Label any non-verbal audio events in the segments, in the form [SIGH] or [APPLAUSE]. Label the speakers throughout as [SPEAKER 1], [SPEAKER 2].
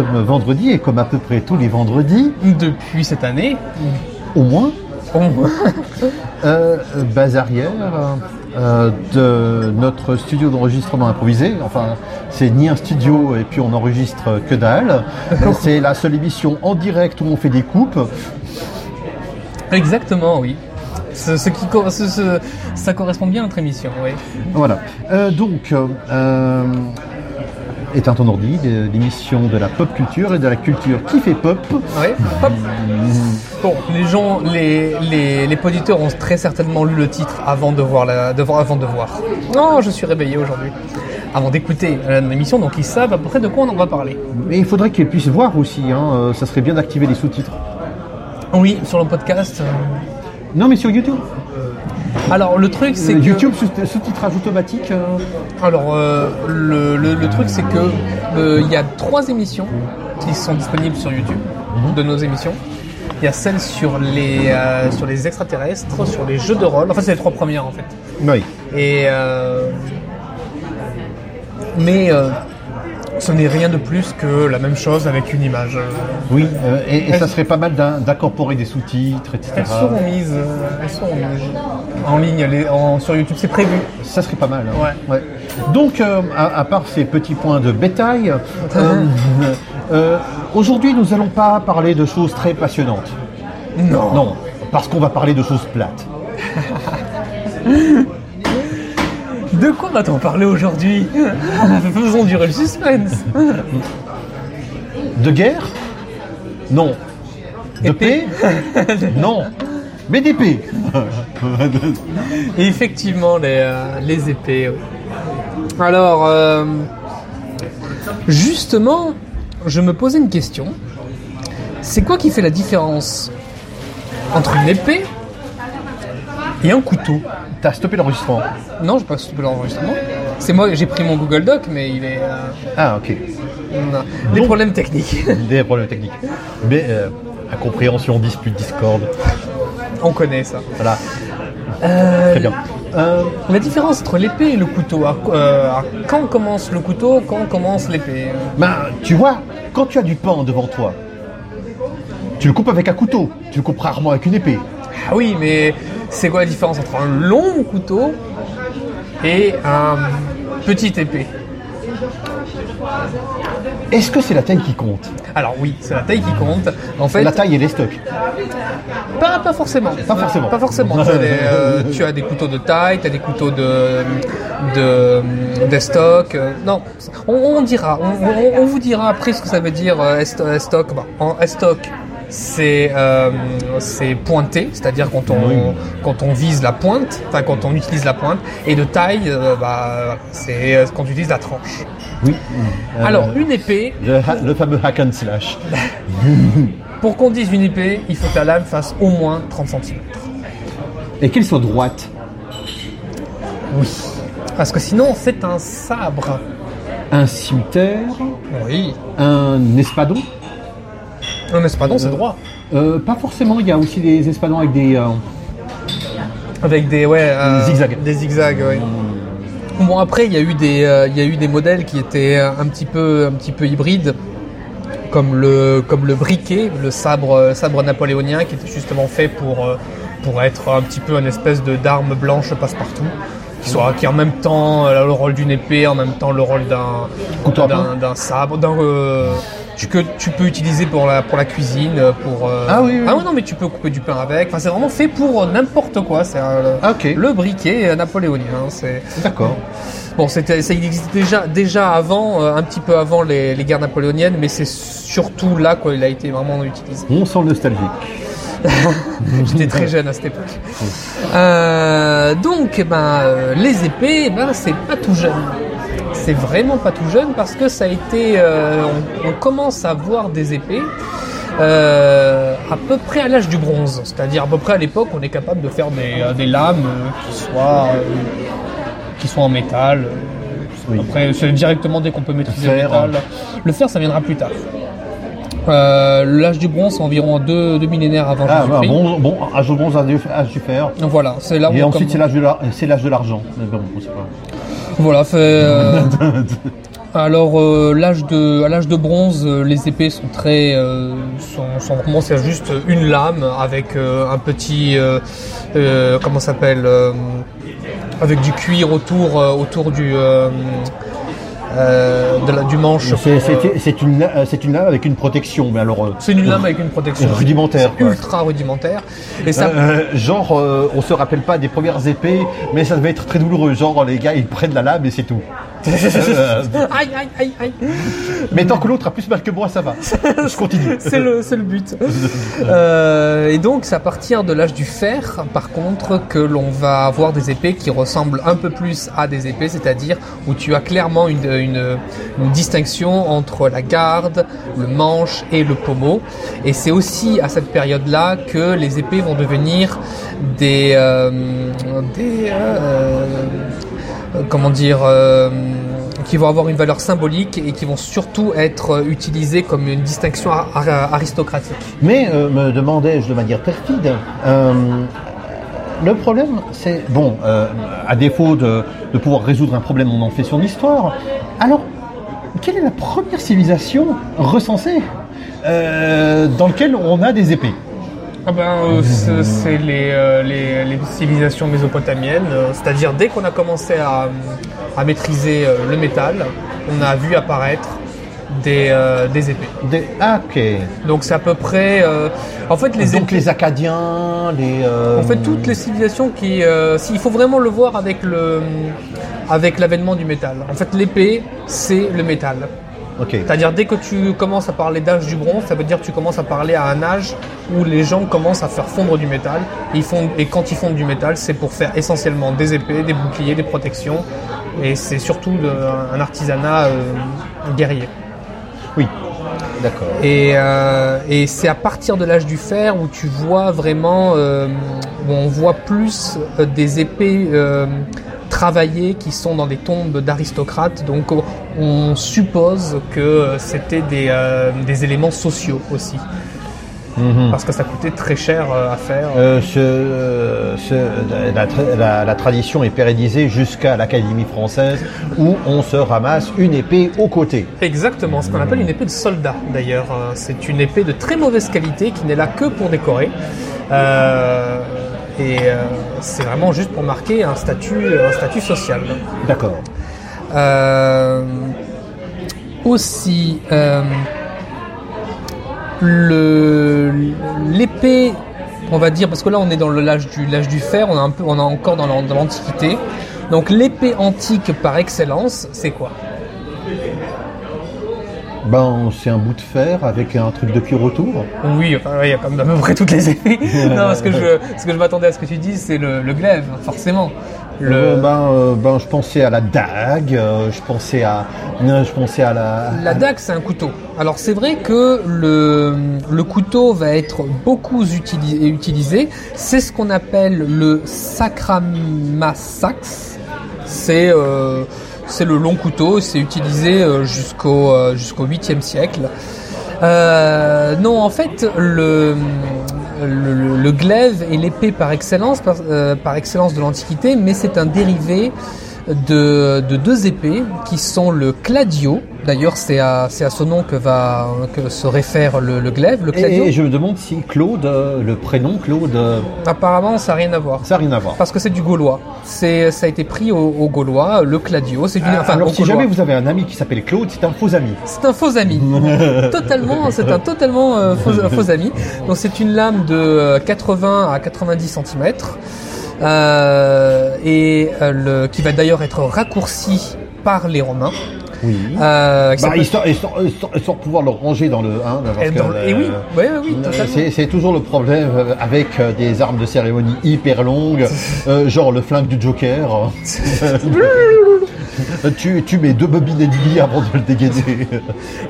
[SPEAKER 1] vendredi et comme à peu près tous les vendredis,
[SPEAKER 2] Depuis cette année,
[SPEAKER 1] au moins,
[SPEAKER 2] au moins.
[SPEAKER 1] euh, base arrière euh, de notre studio d'enregistrement improvisé. Enfin, c'est ni un studio et puis on enregistre que dalle. C'est la seule émission en direct où on fait des coupes.
[SPEAKER 2] Exactement, oui. Ce, ce qui, cor- ce- ce- ça correspond bien à notre émission, oui.
[SPEAKER 1] Voilà. Euh, donc, euh, euh, éteins ton ordi, de- l'émission de la pop culture et de la culture qui fait pop.
[SPEAKER 2] Ouais, hop. Bon, les gens, les, les, les auditeurs ont très certainement lu le titre avant de voir la, de avant de voir. Non, je suis réveillé aujourd'hui. Avant d'écouter euh, l'émission, donc ils savent à peu près de quoi on en va parler.
[SPEAKER 1] Mais il faudrait qu'ils puissent voir aussi. Hein. euh, Ça serait bien d'activer les sous-titres.
[SPEAKER 2] Oui, sur le podcast. euh,
[SPEAKER 1] Non, mais sur YouTube.
[SPEAKER 2] Alors le truc, c'est que
[SPEAKER 1] YouTube sous- sous-titrage automatique. euh,
[SPEAKER 2] Alors, euh, le, le- le truc, c'est que euh, il y a trois émissions qui sont disponibles sur YouTube, de nos émissions. Il y a celle sur les, sur les extraterrestres, sur les jeux de rôle. Enfin, c'est les trois premières en fait.
[SPEAKER 1] Oui.
[SPEAKER 2] Et mais ce n'est rien de plus que la même chose avec une image.
[SPEAKER 1] Oui, euh, et, et ça serait pas mal d'in- d'incorporer des sous-titres, etc.
[SPEAKER 2] Elles seront mises, elles seront mises en ligne les- en- sur YouTube. C'est prévu.
[SPEAKER 1] Ça serait pas mal. hein.
[SPEAKER 2] Ouais.
[SPEAKER 1] Donc, euh, à, à part ces petits points de bétail, euh, [LAUGHS] euh, aujourd'hui, nous allons pas parler de choses très passionnantes.
[SPEAKER 2] Non.
[SPEAKER 1] Non, parce qu'on va parler de choses plates. [LAUGHS]
[SPEAKER 2] De quoi va-t-on parler aujourd'hui? [LAUGHS] Faisons durer le suspense.
[SPEAKER 1] De guerre? Non. De paix? Non. Mais d'épée
[SPEAKER 2] Et [LAUGHS] effectivement, les, euh, les épées. Alors, euh, justement, je me posais une question. C'est quoi qui fait la différence entre une épée et un couteau?
[SPEAKER 1] T'as stoppé l'enregistrement
[SPEAKER 2] Non, j'ai pas stoppé l'enregistrement. C'est moi, j'ai pris mon Google Doc, mais il est. euh,
[SPEAKER 1] Ah, ok.
[SPEAKER 2] non. Des
[SPEAKER 1] Donc-
[SPEAKER 2] problèmes techniques. [LAUGHS]
[SPEAKER 1] Des problèmes techniques. Mais euh, incompréhension, dispute, discorde.
[SPEAKER 2] On connaît ça.
[SPEAKER 1] Voilà,
[SPEAKER 2] Euh,
[SPEAKER 1] très bien. Euh,
[SPEAKER 2] La différence entre l'épée et le couteau. à- euh, à quand commence le couteau, quand commence l'épée
[SPEAKER 1] ben, tu vois, quand tu as du pain devant toi, tu le coupes avec un couteau. Tu le coupes rarement avec une épée.
[SPEAKER 2] Ah oui, mais c'est quoi la différence entre un long couteau et un petit épée?
[SPEAKER 1] Est-ce que c'est la taille qui compte
[SPEAKER 2] Alors oui, c'est la taille qui compte. En fait,
[SPEAKER 1] La taille et les stocks.
[SPEAKER 2] pas, pas forcément.
[SPEAKER 1] Pas forcément.
[SPEAKER 2] Pas forcément. tu, as des, euh, tu as des couteaux de taille, tu as des couteaux de, de, de stock. euh, non, on, on dira, on, on- on vous dira après ce que ça veut dire euh, esto- stock. Bah, en stock, c'est euh, c'est pointé, c'est-à-dire quand on,
[SPEAKER 1] Oui.
[SPEAKER 2] quand on vise la pointe, enfin quand on utilise la pointe, et de taille, euh, bah, c'est euh, quand on utilise la tranche.
[SPEAKER 1] Oui. Euh,
[SPEAKER 2] Alors, une épée,
[SPEAKER 1] le, ha- le fameux hack and slash. [LAUGHS]
[SPEAKER 2] pour qu'on dise une épée, il faut que la lame fasse au moins 30 cm.
[SPEAKER 1] Et qu'elle soit droite.
[SPEAKER 2] Oui. Parce que sinon, c'est un sabre.
[SPEAKER 1] Un cimetière.
[SPEAKER 2] Oui.
[SPEAKER 1] Un espadon.
[SPEAKER 2] Un espadon, c'est droit.
[SPEAKER 1] Euh, pas forcément, il y a aussi des espadons avec des. euh,
[SPEAKER 2] Avec des, ouais, euh,
[SPEAKER 1] Des zigzags.
[SPEAKER 2] Des zigzags, oui. Bon, après, il y, a eu des, euh, il y a eu des modèles qui étaient euh, un petit peu, un petit peu hybrides. Comme le, comme le briquet, le sabre, euh, sabre napoléonien, qui était justement fait pour, euh, pour être un petit peu une espèce de d'arme blanche passe-partout. Qui, soit, qui en même temps euh, le rôle d'une épée, en même temps le rôle d'un
[SPEAKER 1] Couteau à
[SPEAKER 2] d'un d'un sabre, d'un euh, tu, que tu peux utiliser pour la, pour la cuisine, pour... euh,
[SPEAKER 1] Ah oui, oui.
[SPEAKER 2] Ah non, mais tu peux couper du pain avec. Enfin, c'est vraiment fait pour euh, n'importe quoi. C'est euh,
[SPEAKER 1] Ah, ok.
[SPEAKER 2] le briquet euh, napoléonien. hein, C'est
[SPEAKER 1] D'accord.
[SPEAKER 2] bon, c'était, ça existait déjà, déjà avant, euh, un petit peu avant les, les guerres napoléoniennes, mais c'est surtout là qu'il a été vraiment utilisé.
[SPEAKER 1] On sent le nostalgique. [LAUGHS]
[SPEAKER 2] J'étais très jeune à cette époque. Euh, donc, eh ben, euh, les épées, ben, c'est pas tout jeune. C'est vraiment pas tout jeune parce que ça a été. euh, on, on commence à voir des épées euh, à peu près à l'âge du bronze. C'est-à-dire à peu près à l'époque, on est capable de faire des, euh, des lames qui soient qui soient en métal.
[SPEAKER 1] Oui.
[SPEAKER 2] Après, c'est directement dès qu'on peut maîtriser le
[SPEAKER 1] Fer.
[SPEAKER 2] métal. Le fer, ça viendra plus tard. Euh, L'âge du bronze, environ deux, deux millénaires avant
[SPEAKER 1] Ah, bah,
[SPEAKER 2] Jésus-Christ.
[SPEAKER 1] bon, bon, âge au bronze, âge du- du fer.
[SPEAKER 2] Donc Voilà, c'est là où
[SPEAKER 1] Et
[SPEAKER 2] on
[SPEAKER 1] ensuite, c'est l'âge de la- c'est l'âge de l'argent. Bon,
[SPEAKER 2] Voilà, fait, [LAUGHS] euh, Alors euh, l'âge de à l'âge de bronze, euh, les épées sont très sont, sont vraiment c'est juste une lame avec un petit comment ça s'appelle avec du cuir autour autour du euh, de la, du manche.
[SPEAKER 1] C'est-
[SPEAKER 2] euh,
[SPEAKER 1] C'est une, lame avec une protection, mais alors. euh,
[SPEAKER 2] c'est une lame avec une protection
[SPEAKER 1] Rudimentaire,
[SPEAKER 2] ultra rudimentaire. Et ça,
[SPEAKER 1] genre, on se rappelle pas des premières épées, mais ça devait être très douloureux. Genre, les gars, ils prennent la lame et c'est tout. [LAUGHS]
[SPEAKER 2] Aïe aïe aïe aïe.
[SPEAKER 1] mais tant que l'autre a plus mal que moi, ça va. Je continue. [LAUGHS]
[SPEAKER 2] C'est le, c'est le but. Euh, et donc, c'est à partir de l'âge du fer, par contre, que l'on va avoir des épées qui ressemblent un peu plus à des épées, c'est-à-dire où tu as clairement une, une, une distinction entre la garde, le manche et le pommeau. Et c'est aussi à cette période-là que les épées vont devenir des, euh, des euh, comment dire, euh, qui vont avoir une valeur symbolique et qui vont surtout être euh, utilisées comme une distinction ar- ar- aristocratique.
[SPEAKER 1] Mais euh, me demandais-je de manière perfide, euh, le problème, c'est bon, euh, à défaut de, pouvoir résoudre un problème, on en fait son histoire. Alors, quelle est la première civilisation recensée euh, dans laquelle on a des épées?
[SPEAKER 2] Ah ben, euh, c'est les, euh, les, les civilisations mésopotamiennes, euh, c'est-à-dire dès qu'on a commencé à, à maîtriser le métal, on a vu apparaître des, des épées.
[SPEAKER 1] Des- Ah, ok.
[SPEAKER 2] Donc c'est à peu près... en fait, les
[SPEAKER 1] Donc
[SPEAKER 2] épées...
[SPEAKER 1] les Acadiens, les.
[SPEAKER 2] En fait, toutes les civilisations qui, il faut vraiment le voir avec le, avec l'avènement du métal. En fait, l'épée, c'est le métal.
[SPEAKER 1] Ok.
[SPEAKER 2] C'est-à-dire dès que tu commences à parler d'âge du bronze, ça veut dire que tu commences à parler à un âge où les gens commencent à faire fondre du métal. Et, ils fondent, et quand ils fondent du métal, c'est pour faire essentiellement des épées, des boucliers, des protections. Et c'est surtout de- un artisanat euh, guerrier.
[SPEAKER 1] Oui. D'accord.
[SPEAKER 2] Et, euh, et c'est à partir de l'âge du fer où tu vois vraiment, euh, où on voit plus euh, des épées travaillées qui sont dans des tombes d'aristocrates. Donc on- suppose que c'était des, euh, des éléments sociaux aussi,
[SPEAKER 1] Mhm.
[SPEAKER 2] parce que ça coûtait très cher euh, à faire.
[SPEAKER 1] Euh, ce- ce- la, tra- la- la tradition est pérennisée jusqu'à l'Académie française où on se ramasse une épée au côté.
[SPEAKER 2] Exactement, ce qu'on appelle une épée de soldat d'ailleurs. C'est une épée de très mauvaise qualité qui n'est là que pour décorer. Euh, et euh, c'est vraiment juste pour marquer un statut, un statut social.
[SPEAKER 1] D'accord.
[SPEAKER 2] Euh, aussi, euh, l'épée, on va dire, parce que là on est dans l'âge du du fer, on est un peu, on est encore dans l'antiquité. Donc l'épée antique par excellence, c'est quoi?
[SPEAKER 1] Ben, c'est un bout de fer avec un truc de cuir autour.
[SPEAKER 2] Oui, enfin, il y a quand même à peu près toutes les épées. [LAUGHS] non, ce que je, ce que je m'attendais à ce que tu dises, c'est le, le glaive, forcément. Le,
[SPEAKER 1] Euh, ben, euh, ben, je pensais à la dague, euh, je pensais à, je pensais à la.
[SPEAKER 2] La dague, c'est un couteau. Alors c'est vrai que le, le couteau va être beaucoup utili- utilisé. C'est ce qu'on appelle le sacramasax. C'est c'est le long couteau. C'est utilisé euh, jusqu'au euh, jusqu'au 8e siècle. Euh, non, en fait, le, le, glaive est l'épée par excellence, par excellence de l'Antiquité, mais c'est un dérivé de, de deux épées qui sont le cladio. D'ailleurs, c'est à, c'est à ce nom que, va, que se réfère le, le glaive, le cladio.
[SPEAKER 1] Et je me demande si Claude, euh, le prénom Claude, euh,
[SPEAKER 2] Apparemment, ça n'a rien à voir.
[SPEAKER 1] ça n'a rien à voir.
[SPEAKER 2] Parce que c'est du gaulois. C'est, ça a été pris au, au gaulois, le cladio. C'est du,
[SPEAKER 1] Ah,
[SPEAKER 2] enfin,
[SPEAKER 1] Alors si
[SPEAKER 2] gaulois.
[SPEAKER 1] jamais vous avez un ami qui s'appelle Claude, c'est un faux ami.
[SPEAKER 2] C'est un faux ami. [LAUGHS] totalement, c'est un totalement euh, faux, faux ami. Donc c'est une lame de euh, 80 à 90 cm et euh, le, qui va d'ailleurs être raccourcie par les Romains.
[SPEAKER 1] Oui.
[SPEAKER 2] Euh,
[SPEAKER 1] Bah, histoire, histoire- histoire- histoire de pouvoir le ranger dans le 1.
[SPEAKER 2] et, dans- et oui, oui, totalement.
[SPEAKER 1] C'est toujours le problème euh, avec euh, des armes de cérémonie hyper longues, [LAUGHS] euh, genre le flingue du Joker. [LAUGHS] tu, tu mets deux bobines et demie avant de le dégainer.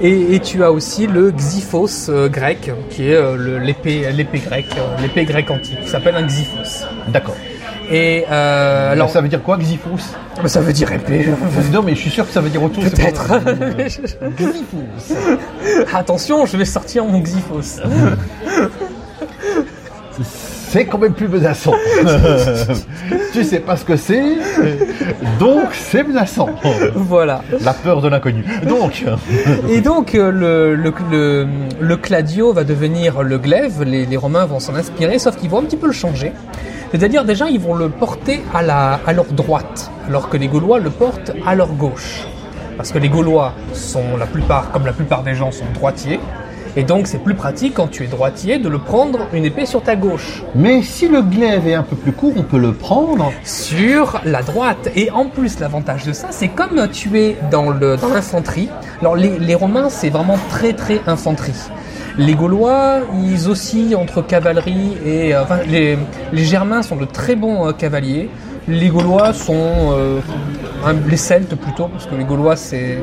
[SPEAKER 2] Et, et tu as aussi le xyphos euh, grec, qui est euh, l'épée, grecque, euh, l'épée grecque antique, qui s'appelle un xyphos.
[SPEAKER 1] D'accord.
[SPEAKER 2] Et euh, alors,
[SPEAKER 1] ça veut dire quoi, Xyphos
[SPEAKER 2] ça veut dire épée.
[SPEAKER 1] Non, mais je suis sûr que ça veut dire autre chose.
[SPEAKER 2] Peut-être.
[SPEAKER 1] Xyphos. [LAUGHS]
[SPEAKER 2] Attention, je vais sortir mon xyphos. [LAUGHS]
[SPEAKER 1] c'est quand même plus menaçant. [LAUGHS] tu sais pas ce que c'est, donc c'est menaçant.
[SPEAKER 2] Voilà.
[SPEAKER 1] La peur de l'inconnu. Donc, [LAUGHS]
[SPEAKER 2] Et donc euh, le, le, le, le cladio va devenir le glaive, les, les Romains vont s'en inspirer, sauf qu'ils vont un petit peu le changer. C'est-à-dire déjà ils vont le porter à, la, à leur droite, alors que les Gaulois le portent à leur gauche. Parce que les Gaulois sont la plupart, comme la plupart des gens, sont droitiers. Et donc c'est plus pratique quand tu es droitier de le prendre une épée sur ta gauche,
[SPEAKER 1] mais si le glaive est un peu plus court, on peut le prendre.
[SPEAKER 2] sur la droite. Et en plus l'avantage de ça, c'est comme tu es dans l'infanterie. Alors les, les Romains c'est vraiment très très infanterie. Les Gaulois, ils oscillent entre cavalerie et euh, enfin les, les Germains sont de très bons euh, cavaliers. Les Gaulois sont euh, les Celtes plutôt parce que les Gaulois c'est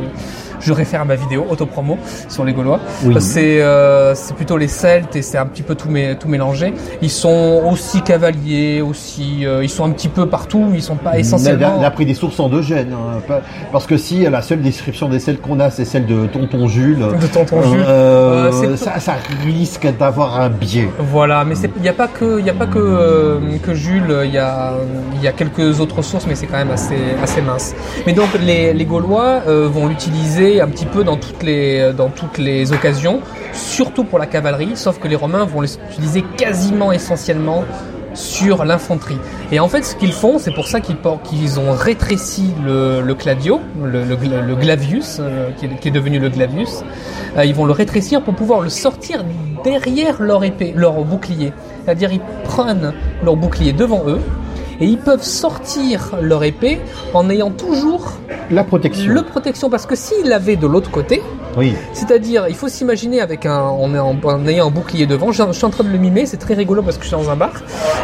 [SPEAKER 2] je réfère à ma vidéo autopromo sur les Gaulois.
[SPEAKER 1] Oui.
[SPEAKER 2] C'est euh, c'est plutôt les Celtes et c'est un petit peu tout, mé- tout mélangé. Ils sont aussi cavaliers, aussi euh, ils sont un petit peu partout. Ils sont pas essentiellement.
[SPEAKER 1] on a pris des sources endogènes. hein, parce que si la seule description des celles qu'on a, c'est celle de Tonton Jules, [LAUGHS]
[SPEAKER 2] De Tonton Jules.
[SPEAKER 1] euh, ça, ça risque d'avoir un biais.
[SPEAKER 2] Voilà, mais il n'y a pas que, y a pas que, que Jules, il y a, y a quelques autres sources, mais c'est quand même assez, assez mince. Mais donc les, les Gaulois vont l'utiliser un petit peu dans toutes, les, dans toutes les occasions, surtout pour la cavalerie, sauf que les Romains vont l'utiliser quasiment essentiellement sur l'infanterie. Et en fait, ce qu'ils font, c'est pour ça qu'ils ont rétréci le, le cladio, le, le gla- le glavius, euh, qui, est, qui est devenu le glavius. Euh, ils vont le rétrécir pour pouvoir le sortir derrière leur épée, leur bouclier. C'est-à-dire, ils prennent leur bouclier devant eux et ils peuvent sortir leur épée en ayant toujours
[SPEAKER 1] La protection.
[SPEAKER 2] le protection. Parce que s'ils l'avaient de l'autre côté,
[SPEAKER 1] Oui.
[SPEAKER 2] c'est-à-dire, il faut s'imaginer avec un, en, en- en ayant un bouclier devant. Je, je suis en train de le mimer, c'est très rigolo parce que je suis dans un bar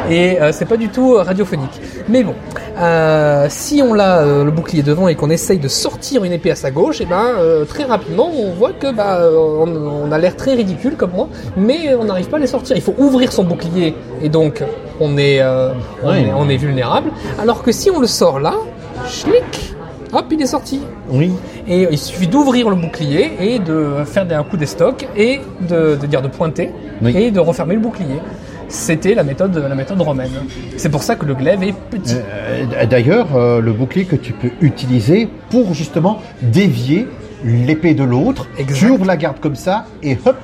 [SPEAKER 2] et euh, c'est pas du tout euh, radiophonique. Mais bon, euh, si on a euh, le bouclier devant et qu'on essaye de sortir une épée à sa gauche, et ben euh, très rapidement on voit que bah, euh, on, on a l'air très ridicule comme moi, mais on n'arrive pas à les sortir. Il faut ouvrir son bouclier et donc on est, on,
[SPEAKER 1] Oui.
[SPEAKER 2] est on est vulnérable. Alors que si on le sort là, schlick, hop, il est sorti.
[SPEAKER 1] Oui.
[SPEAKER 2] Et il suffit d'ouvrir le bouclier et de faire un coup d'estoc et de, de dire de pointer
[SPEAKER 1] Oui.
[SPEAKER 2] et de refermer le bouclier. C'était la méthode, la méthode romaine. C'est pour ça que le glaive est petit.
[SPEAKER 1] Euh, D'ailleurs, euh, le bouclier que tu peux utiliser pour justement dévier l'épée de l'autre, tu ouvres la garde comme ça et hop,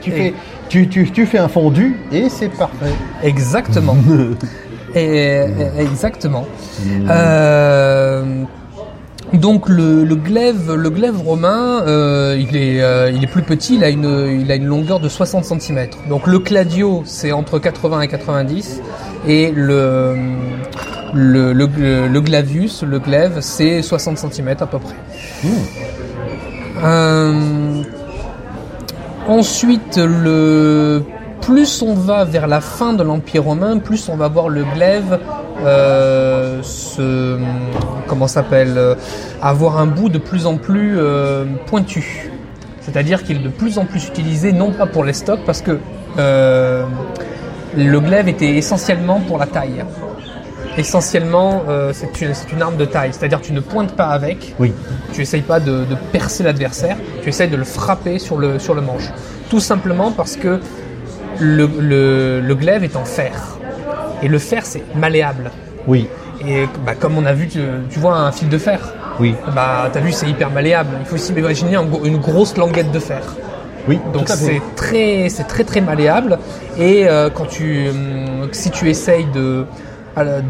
[SPEAKER 1] tu
[SPEAKER 2] Et-
[SPEAKER 1] fais, tu, tu, tu fais un fondu et c'est parfait.
[SPEAKER 2] Exactement. [LAUGHS] et, et- exactement.
[SPEAKER 1] Hmm.
[SPEAKER 2] Euh, donc le, glaive, romain, euh, il est, euh, il est plus petit. Il a une, longueur de 60 cm. Donc le cladio, c'est entre 80 et 90, et le le, le, le glavius, le glaive, c'est 60 cm à peu près. Euh, ensuite, plus on va vers la fin de l'Empire romain, plus on va voir le glaive euh, se comment s'appelle euh, avoir un bout de plus en plus euh, pointu. C'est-à-dire qu'il est de plus en plus utilisé non pas pour les stocks parce que euh, le glaive était essentiellement pour la taille. Essentiellement, euh, c'est une, arme de taille, c'est-à-dire tu ne pointes pas avec,
[SPEAKER 1] Oui.
[SPEAKER 2] tu essayes pas de, de percer l'adversaire, tu essayes de le frapper sur le, sur le manche. Tout simplement parce que le, le, le glaive est en fer. Et le fer, c'est malléable.
[SPEAKER 1] Oui.
[SPEAKER 2] Et bah, comme on a vu, tu, tu vois un fil de fer.
[SPEAKER 1] Oui.
[SPEAKER 2] Bah, t'as vu, c'est hyper malléable. Il faut aussi imaginer une grosse languette de fer.
[SPEAKER 1] Oui.
[SPEAKER 2] Donc c'est très, c'est très très malléable. Et euh, quand tu, hum, si tu essayes de,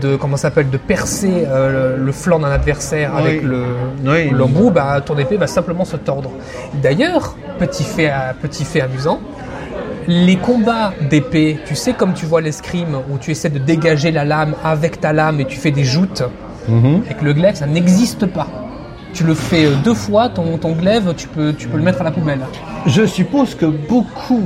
[SPEAKER 2] de comment s'appelle, de percer euh, le, le flanc d'un adversaire
[SPEAKER 1] Oui.
[SPEAKER 2] avec le
[SPEAKER 1] Oui.
[SPEAKER 2] l'embout, bah ton épée va simplement se tordre. D'ailleurs, petit fait, petit fait amusant. Les combats d'épée, tu sais comme tu vois l'escrime où tu essaies de dégager la lame avec ta lame et tu fais des joutes,
[SPEAKER 1] Mhm.
[SPEAKER 2] avec le glaive, ça n'existe pas. Tu le fais euh, deux fois, ton, ton glaive, tu peux, tu peux le mettre à la poubelle.
[SPEAKER 1] Je suppose que beaucoup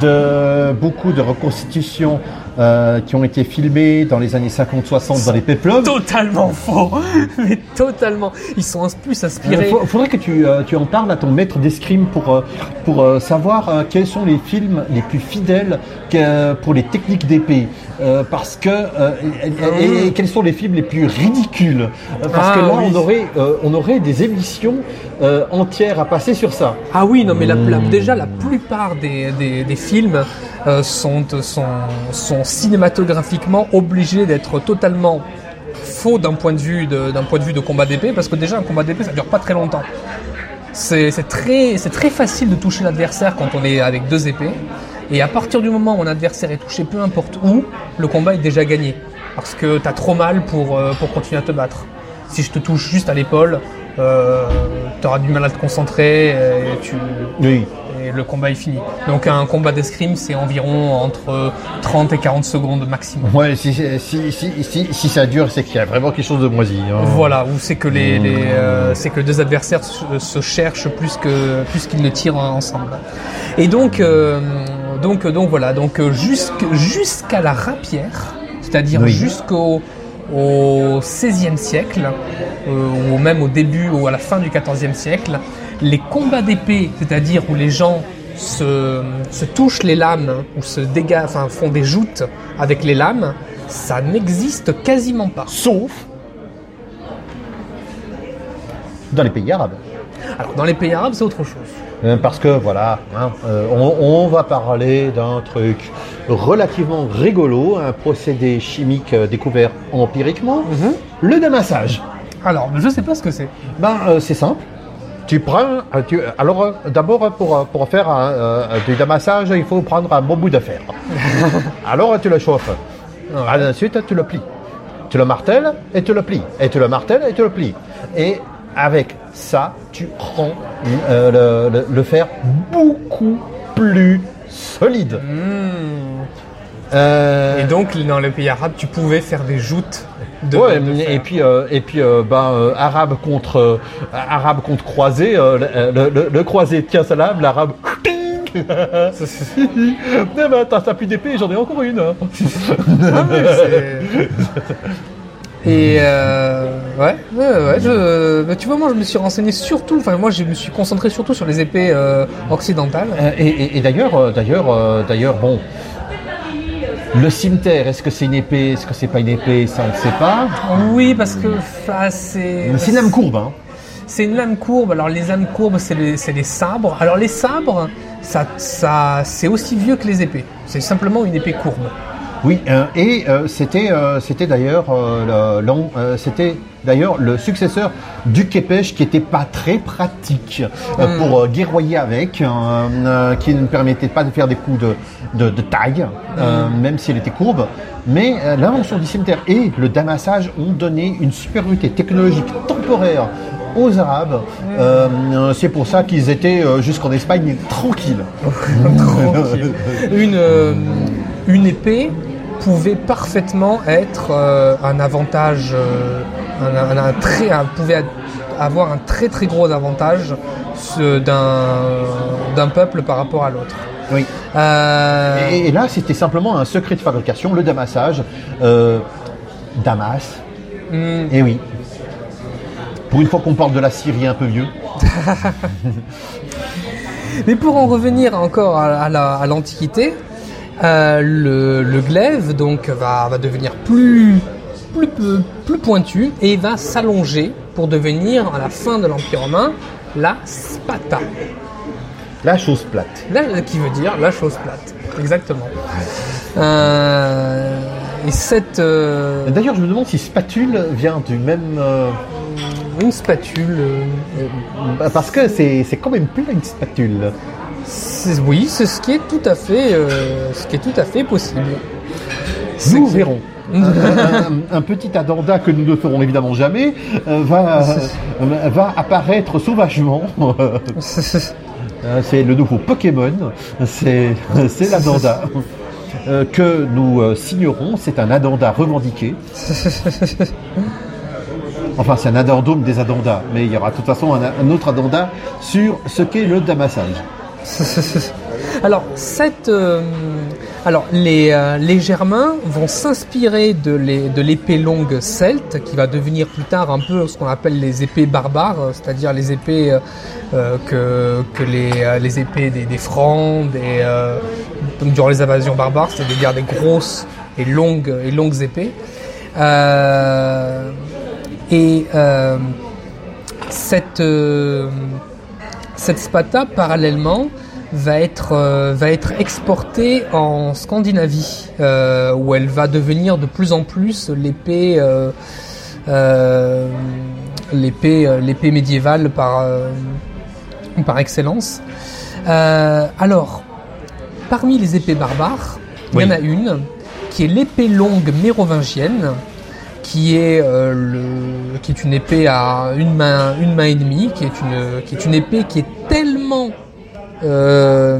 [SPEAKER 1] de beaucoup de reconstitutions euh, qui ont été filmées dans les années 50-60 dans les péplums.
[SPEAKER 2] Totalement faux, [LAUGHS] mais totalement. Ils sont plus
[SPEAKER 1] Il
[SPEAKER 2] inspirés.
[SPEAKER 1] faudrait que tu, euh, tu en parles à ton maître d'escrime pour, euh, pour euh, savoir euh, quels sont les films les plus fidèles que- pour les techniques d'épée. Euh, parce que euh, et, et- quels sont les films les plus ridicules? Euh, Parce
[SPEAKER 2] Ah,
[SPEAKER 1] que là,
[SPEAKER 2] oui.
[SPEAKER 1] on aurait euh, on aurait des émissions euh, entières à passer sur ça.
[SPEAKER 2] Ah oui, non, mais la, la- déjà la plupart des, des, des films euh, sont, sont, sont cinématographiquement obligés d'être totalement faux d'un point de vue de, d'un point de vue de combat d'épée parce que déjà un combat d'épée ça dure pas très longtemps. C'est, très c'est très facile de toucher l'adversaire quand on est avec deux épées et à partir du moment où un adversaire est touché peu importe où, le combat est déjà gagné parce que t'as trop mal pour euh, pour continuer à te battre. Si je te touche juste à l'épaule, euh, t'auras du mal à te concentrer tu
[SPEAKER 1] Oui.
[SPEAKER 2] Et le combat est fini. Donc un combat d'escrime c'est environ entre 30 et 40 secondes maximum.
[SPEAKER 1] Ouais, si, si, si, si, ça dure, c'est qu'il y a vraiment quelque chose de moisi. hein.
[SPEAKER 2] Voilà, où c'est que les, les, euh, c'est que deux adversaires se, se cherchent plus que plus qu'ils ne tirent ensemble. Et donc euh, donc donc voilà, donc euh, jusqu'à la rapière, c'est-à-dire
[SPEAKER 1] Oui.
[SPEAKER 2] jusqu'au au XVIe siècle, euh, ou même au début ou à la fin du XIVe siècle, les combats d'épée, c'est-à-dire où les gens se, se touchent les lames ou se dégagent, enfin font des joutes avec les lames, ça n'existe quasiment pas.
[SPEAKER 1] Sauf dans les pays arabes.
[SPEAKER 2] Alors dans les pays arabes, c'est autre chose.
[SPEAKER 1] Euh, Parce que voilà, hein, euh, on, on va parler d'un truc relativement rigolo, un procédé chimique euh, découvert empiriquement, le damassage.
[SPEAKER 2] Alors, je sais pas ce que c'est.
[SPEAKER 1] Ben, euh, c'est simple. Tu prends, euh, tu, alors euh, d'abord euh, pour, euh, pour faire un, euh, du damassage, il faut prendre un bon bout de fer. [LAUGHS] alors euh, tu le chauffes. Ensuite tu le plies. Tu le martèles et tu le plies. Et tu le martèles et tu le plies. Et avec ça, tu rends euh, le, le- le fer beaucoup plus solide. Euh,
[SPEAKER 2] Et donc, dans les pays arabes, tu pouvais faire des joutes de.
[SPEAKER 1] Ouais,
[SPEAKER 2] de
[SPEAKER 1] et puis euh, et puis euh, ben euh, arabe contre euh, arabe contre croisé, euh, le, le- le- le croisé tient sa lame, l'arabe. eh ben t'as t'as plus d'épée, j'en ai encore une. hein.
[SPEAKER 2] Ah Et euh, ouais, ouais, ouais, je, bah, tu vois, moi je me suis renseigné surtout, enfin moi je me suis concentré surtout sur les épées euh, occidentales.
[SPEAKER 1] Et et- et d'ailleurs d'ailleurs d'ailleurs bon. Le cimetière, est-ce que c'est une épée, est-ce que c'est pas une épée, ça on ne sait pas.
[SPEAKER 2] Oui, parce que enfin, c'est.
[SPEAKER 1] C'est une lame courbe, hein.
[SPEAKER 2] C'est une lame courbe. Alors les lames courbes, c'est les, sabres. Alors les sabres, ça, ça, c'est aussi vieux que les épées. C'est simplement une épée courbe.
[SPEAKER 1] Oui, euh, et euh, c'était euh, c'était d'ailleurs le- l'an- c'était d'ailleurs le successeur du képech qui était pas très pratique euh, pour euh, guerroyer avec, euh, qui ne permettait pas de faire des coups de, de, de taille, euh, même s'il était courbe. Mais l'invention du cimetière et le damassage ont donné une supériorité technologique temporaire aux Arabes. Euh, C'est pour ça qu'ils étaient euh, jusqu'en Espagne tranquilles. [LAUGHS]
[SPEAKER 2] Tranquille. [LAUGHS] une, euh, une épée pouvait parfaitement être euh, un avantage, euh, un, un- un très, un- pouvait avoir un très très gros avantage d'un peuple par rapport à l'autre.
[SPEAKER 1] Oui.
[SPEAKER 2] Euh,
[SPEAKER 1] Et, et là, c'était simplement un secret de fabrication, le damassage. Damas.
[SPEAKER 2] hmm,
[SPEAKER 1] Et oui. Pour une fois qu'on parle de la Syrie un peu vieux. [LAUGHS]
[SPEAKER 2] Mais pour en revenir encore à, à la- à l'Antiquité, euh, le, le glaive donc va, va devenir plus, plus, plus pointu et va s'allonger pour devenir à la fin de l'Empire romain la spata.
[SPEAKER 1] La chose plate.
[SPEAKER 2] Qui veut dire la chose plate. Exactement. Euh, et cette euh,
[SPEAKER 1] D'ailleurs, je me demande si spatule vient du même.
[SPEAKER 2] une spatule,
[SPEAKER 1] parce que c'est quand même plein une spatule.
[SPEAKER 2] Oui, c'est ce qui est tout à fait, euh, ce qui est tout à fait possible.
[SPEAKER 1] Nous verrons. [LAUGHS] un, un- un petit addenda que nous ne ferons évidemment jamais euh, va, euh, va apparaître sauvagement. [LAUGHS] C'est le nouveau Pokémon, c'est c'est l'addenda. [LAUGHS] que nous signerons, c'est un addenda revendiqué. Enfin, c'est un addendum des addendas, mais il y aura de toute façon un, un autre addenda sur ce qu'est le damassage. [LAUGHS]
[SPEAKER 2] Euh, alors les, euh, les Germains vont s'inspirer de l'épée longue celte, qui va devenir plus tard un peu ce qu'on appelle les épées barbares, c'est-à-dire les épées euh, que, les, épées des, Francs, des, durant les invasions barbares, c'est-à-dire des grosses et longues, et longues épées. Et cette, cette spata, parallèlement, va être, euh, va être exportée en Scandinavie, euh, où elle va devenir de plus en plus l'épée, euh, l'épée, l'épée médiévale par, par excellence. Alors, parmi les épées barbares, il y en a une qui est l'épée longue mérovingienne, qui est, euh, le, qui est une épée à une main, une main et demie, qui est une, qui est une épée qui est tellement, euh,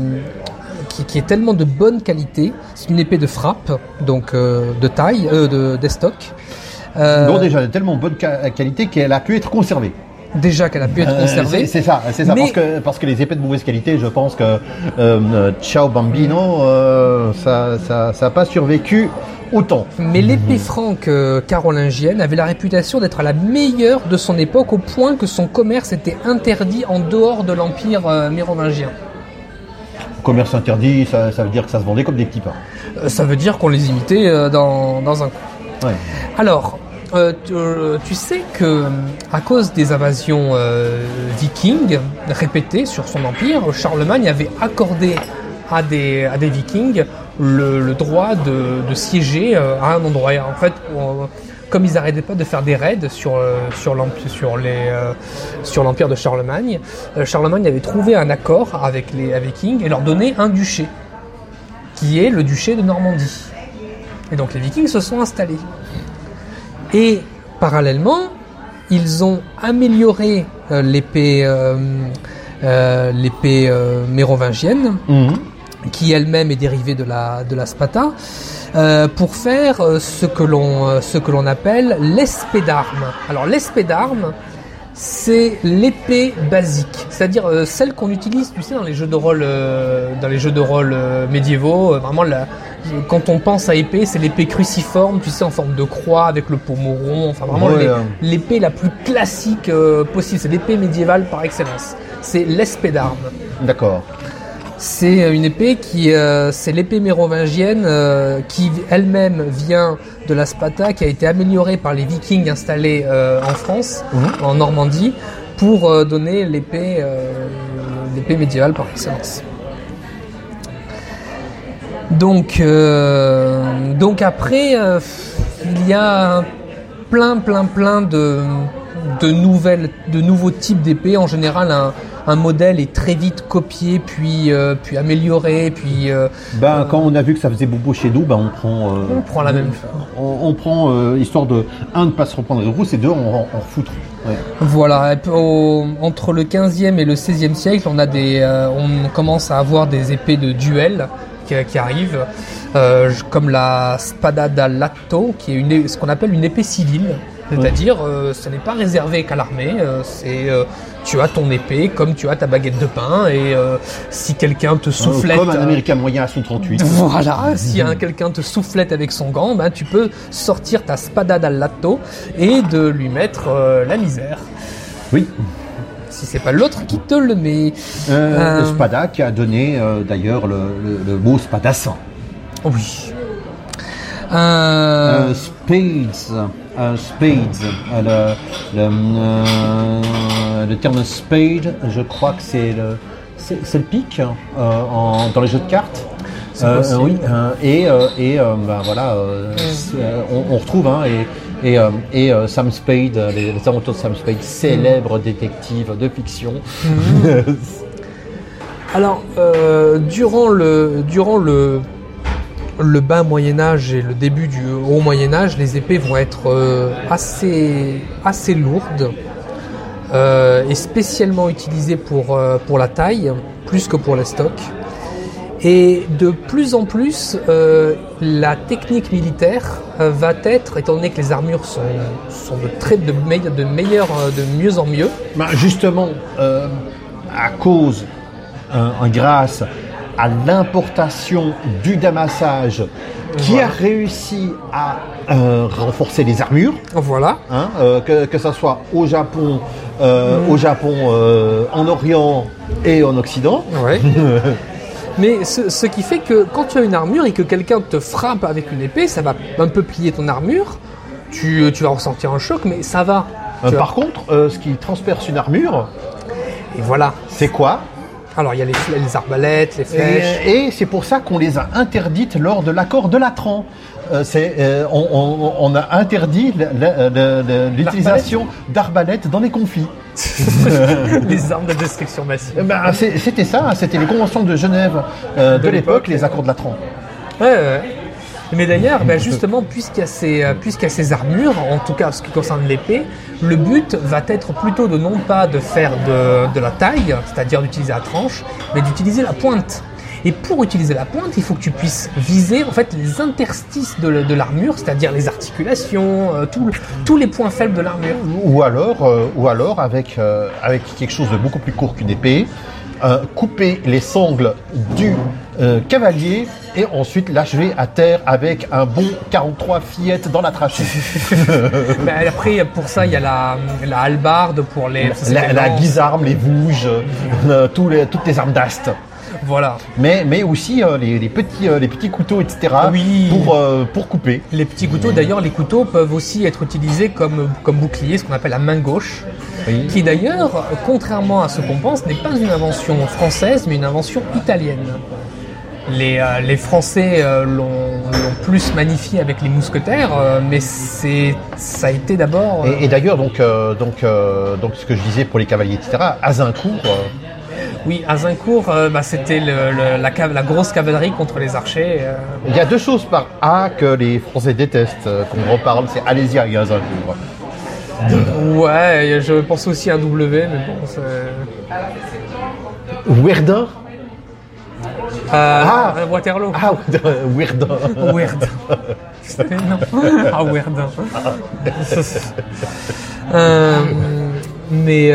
[SPEAKER 2] qui, qui est tellement de bonne qualité. C'est une épée de frappe, donc euh, de taille, de d'estoc.
[SPEAKER 1] Donc déjà, de tellement bonne qualité qu'elle a pu être conservée.
[SPEAKER 2] déjà qu'elle a pu être conservée.
[SPEAKER 1] c'est- c'est ça, c'est ça.
[SPEAKER 2] Mais-
[SPEAKER 1] Parce, que, parce que les épées de mauvaise qualité, je pense que euh, Ciao Bambino, euh, ça n'a ça, a pas survécu autant.
[SPEAKER 2] Mais l'épée franque euh, carolingienne avait la réputation d'être la meilleure de son époque au point que son commerce était interdit en dehors de l'empire euh, mérovingien.
[SPEAKER 1] Commerce interdit, ça, ça veut dire que ça se vendait comme des petits pains.
[SPEAKER 2] Euh, ça veut dire qu'on les imitait dans, dans un coin.
[SPEAKER 1] Ouais.
[SPEAKER 2] Alors, tu, tu sais que à cause des invasions vikings répétées sur son empire, Charlemagne avait accordé à des, à des vikings le, droit de, siéger euh, à un endroit. En fait, comme ils n'arrêtaient pas de faire des raids sur, euh, euh, sur l'empire de Charlemagne, Charlemagne avait trouvé un accord avec les Vikings et leur donnait un duché, qui est le duché de Normandie. Et donc les Vikings se sont installés. Et parallèlement, ils ont amélioré l'épée mérovingienne,
[SPEAKER 1] Mhm.
[SPEAKER 2] Qui elle-même est dérivée de la, de la spata, euh, pour faire euh, ce que l'on euh, ce que l'on appelle l'espée d'armes. Alors l'espée d'armes, c'est l'épée basique, c'est-à-dire euh, celle qu'on utilise, tu sais, dans les jeux de rôle, euh, dans les jeux de rôle euh, médiévaux. vraiment, la, quand on pense à épée, c'est l'épée cruciforme, tu sais, en forme de croix avec le pommeau rond. Enfin, vraiment
[SPEAKER 1] Ouais, euh.
[SPEAKER 2] l'épée la plus classique possible. C'est l'épée médiévale par excellence. C'est l'espée d'armes.
[SPEAKER 1] D'accord.
[SPEAKER 2] C'est une épée qui, euh, c'est l'épée mérovingienne euh, qui elle-même vient de la Spata, qui a été améliorée par les Vikings installés euh, en France,
[SPEAKER 1] Mhm.
[SPEAKER 2] en Normandie, pour euh, donner l'épée, euh, l'épée médiévale par excellence. Donc, euh, donc après, euh, il y a plein, plein, plein de, de nouvelles, de nouveaux types d'épées. En général, un, un modèle est très vite copié, puis, euh, puis amélioré, puis euh,
[SPEAKER 1] Ben, quand on a vu que ça faisait bobo chez nous, ben, on prend. euh,
[SPEAKER 2] on prend la même.
[SPEAKER 1] On, on prend euh, histoire de un de pas se reprendre les rousses et deux on, on refoutre. Ouais.
[SPEAKER 2] Voilà, au- entre le 15e et le 16e siècle, on a des, euh, on commence à avoir des épées de duel qui, arrivent, euh, comme la spada da latto, qui est une, ce qu'on appelle une épée civile. C'est-à-dire, euh, ce n'est pas réservé qu'à l'armée. euh, c'est, euh, tu as ton épée comme tu as ta baguette de pain, et si quelqu'un te soufflette,
[SPEAKER 1] Comme un américain moyen à son [LAUGHS] 38.
[SPEAKER 2] voilà, [LAUGHS] si un quelqu'un te soufflette avec son gant, ben, tu peux sortir ta spada dal lato et de lui mettre la misère.
[SPEAKER 1] Oui.
[SPEAKER 2] Si c'est pas l'autre qui te le met.
[SPEAKER 1] Euh, Spada qui a donné d'ailleurs le, le, le mot spadassin.
[SPEAKER 2] Oui. Euh,
[SPEAKER 1] spades, euh, spades, euh, le, le, euh, le terme spade, je crois que c'est le, c'est le pic hein, en- dans les jeux de cartes. Euh, oui, euh, et, et ben voilà, on, on retrouve hein, et, et, et Sam Spade, les, les aventures de Sam Spade, célèbre détective de fiction. [LAUGHS]
[SPEAKER 2] alors, euh, durant le durant le le bas Moyen Âge et le début du haut Moyen Âge, les épées vont être euh, assez assez lourdes euh, et spécialement utilisées pour euh, pour la taille plus que pour les stocks. Et de plus en plus, la technique militaire va être, étant donné que les armures sont, de meilleur, mieux en mieux,
[SPEAKER 1] Ben, justement, à cause, euh, grâce à l'importation du damassage qui
[SPEAKER 2] Voilà.
[SPEAKER 1] a réussi à euh, renforcer les armures,
[SPEAKER 2] voilà,
[SPEAKER 1] hein, euh, que, que ça soit au Japon, euh, au Japon, en Orient et en Occident.
[SPEAKER 2] Ouais. [LAUGHS] Mais ce, ce qui fait que quand tu as une armure et que quelqu'un te frappe avec une épée, ça va un peu plier ton armure. Tu, tu vas ressentir un choc, mais ça va.
[SPEAKER 1] Par contre, ce qui transperce une armure.
[SPEAKER 2] Et voilà.
[SPEAKER 1] c'est quoi?
[SPEAKER 2] Alors il y a les, les arbalètes, les flèches.
[SPEAKER 1] Et, et c'est pour ça qu'on les a interdites lors de l'accord de Latran. Euh, euh, on, on- on a interdit l'utilisation d'arbalètes dans les conflits. [LAUGHS]
[SPEAKER 2] les armes de destruction massive.
[SPEAKER 1] Eh ben, c'était ça, c'était les conventions de Genève euh, de,
[SPEAKER 2] De
[SPEAKER 1] l'époque,
[SPEAKER 2] l'époque.
[SPEAKER 1] les accords de Latran.
[SPEAKER 2] Ouais, ouais. Mais d'ailleurs, bah, [LAUGHS] justement, puisqu'il y, a ces, euh, puisqu'il y a ces armures, en tout cas en ce qui concerne l'épée, le but va être plutôt de non pas de faire de, de la taille, c'est-à-dire d'utiliser la tranche, mais d'utiliser la pointe. Et pour utiliser la pointe, il faut que tu puisses viser en fait les interstices de, l'armure, c'est-à-dire les articulations, euh, tout tous les points faibles de l'armure.
[SPEAKER 1] Ou alors, euh, ou alors avec, euh, avec quelque chose de beaucoup plus court qu'une épée, euh, couper les sangles du euh, cavalier et ensuite l'achever à terre avec un bon 43 fillettes dans la trachée.
[SPEAKER 2] Mais [LAUGHS] après, pour ça, il y a la, la hallebarde pour les.
[SPEAKER 1] la, guisarme, les vouges, euh, tous les, toutes les armes d'ast.
[SPEAKER 2] Voilà.
[SPEAKER 1] Mais, mais aussi euh, les, les petits, euh, les petits couteaux, etc.
[SPEAKER 2] Oui.
[SPEAKER 1] Pour, euh, pour couper.
[SPEAKER 2] Les petits couteaux, d'ailleurs, les couteaux peuvent aussi être utilisés comme, comme bouclier, ce qu'on appelle la main gauche,
[SPEAKER 1] Oui.
[SPEAKER 2] qui d'ailleurs, contrairement à ce qu'on pense, n'est pas une invention française, mais une invention italienne. Les, les Français l'ont plus magnifié avec les mousquetaires, mais c'est ça a été d'abord.
[SPEAKER 1] Et, et d'ailleurs, donc, euh, donc, euh, donc, ce que je disais pour les cavaliers, etc., Azincourt, euh,
[SPEAKER 2] Oui, à Zincourt, euh, bah, c'était le- le- la, la grosse cavalerie contre les archers. euh.
[SPEAKER 1] il y a deux choses par A que les Français détestent, euh, qu'on reparle, c'est Alésia et Azincourt.
[SPEAKER 2] Ouais, je pense aussi à un W, mais bon, c'est. Euh,
[SPEAKER 1] Ah.
[SPEAKER 2] Waterloo.
[SPEAKER 1] Ah, Verdun.
[SPEAKER 2] Weird. Mais non. Ah, weird. Euh, mais,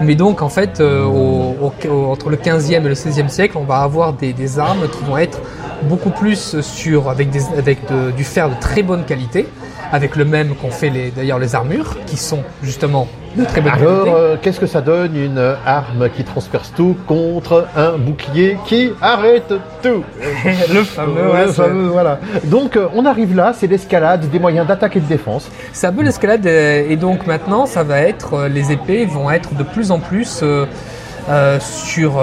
[SPEAKER 2] mais donc, en fait, euh, entre le 15e et le 16e siècle, on va avoir des, armes qui vont être beaucoup plus sur, avec, avec du fer de très bonne qualité, avec le même qu'on fait les- d'ailleurs les armures, qui sont justement de très bonne
[SPEAKER 1] Alors, euh, qu'est-ce que ça donne une arme qui transperce tout contre un bouclier qui arrête tout [LAUGHS]
[SPEAKER 2] le fameux,
[SPEAKER 1] Ouais, le fameux, voilà. Donc, euh, on arrive là, c'est l'escalade des moyens d'attaque et de défense.
[SPEAKER 2] C'est un peu l'escalade euh, et donc maintenant ça va être euh, les épées vont être de plus en plus sur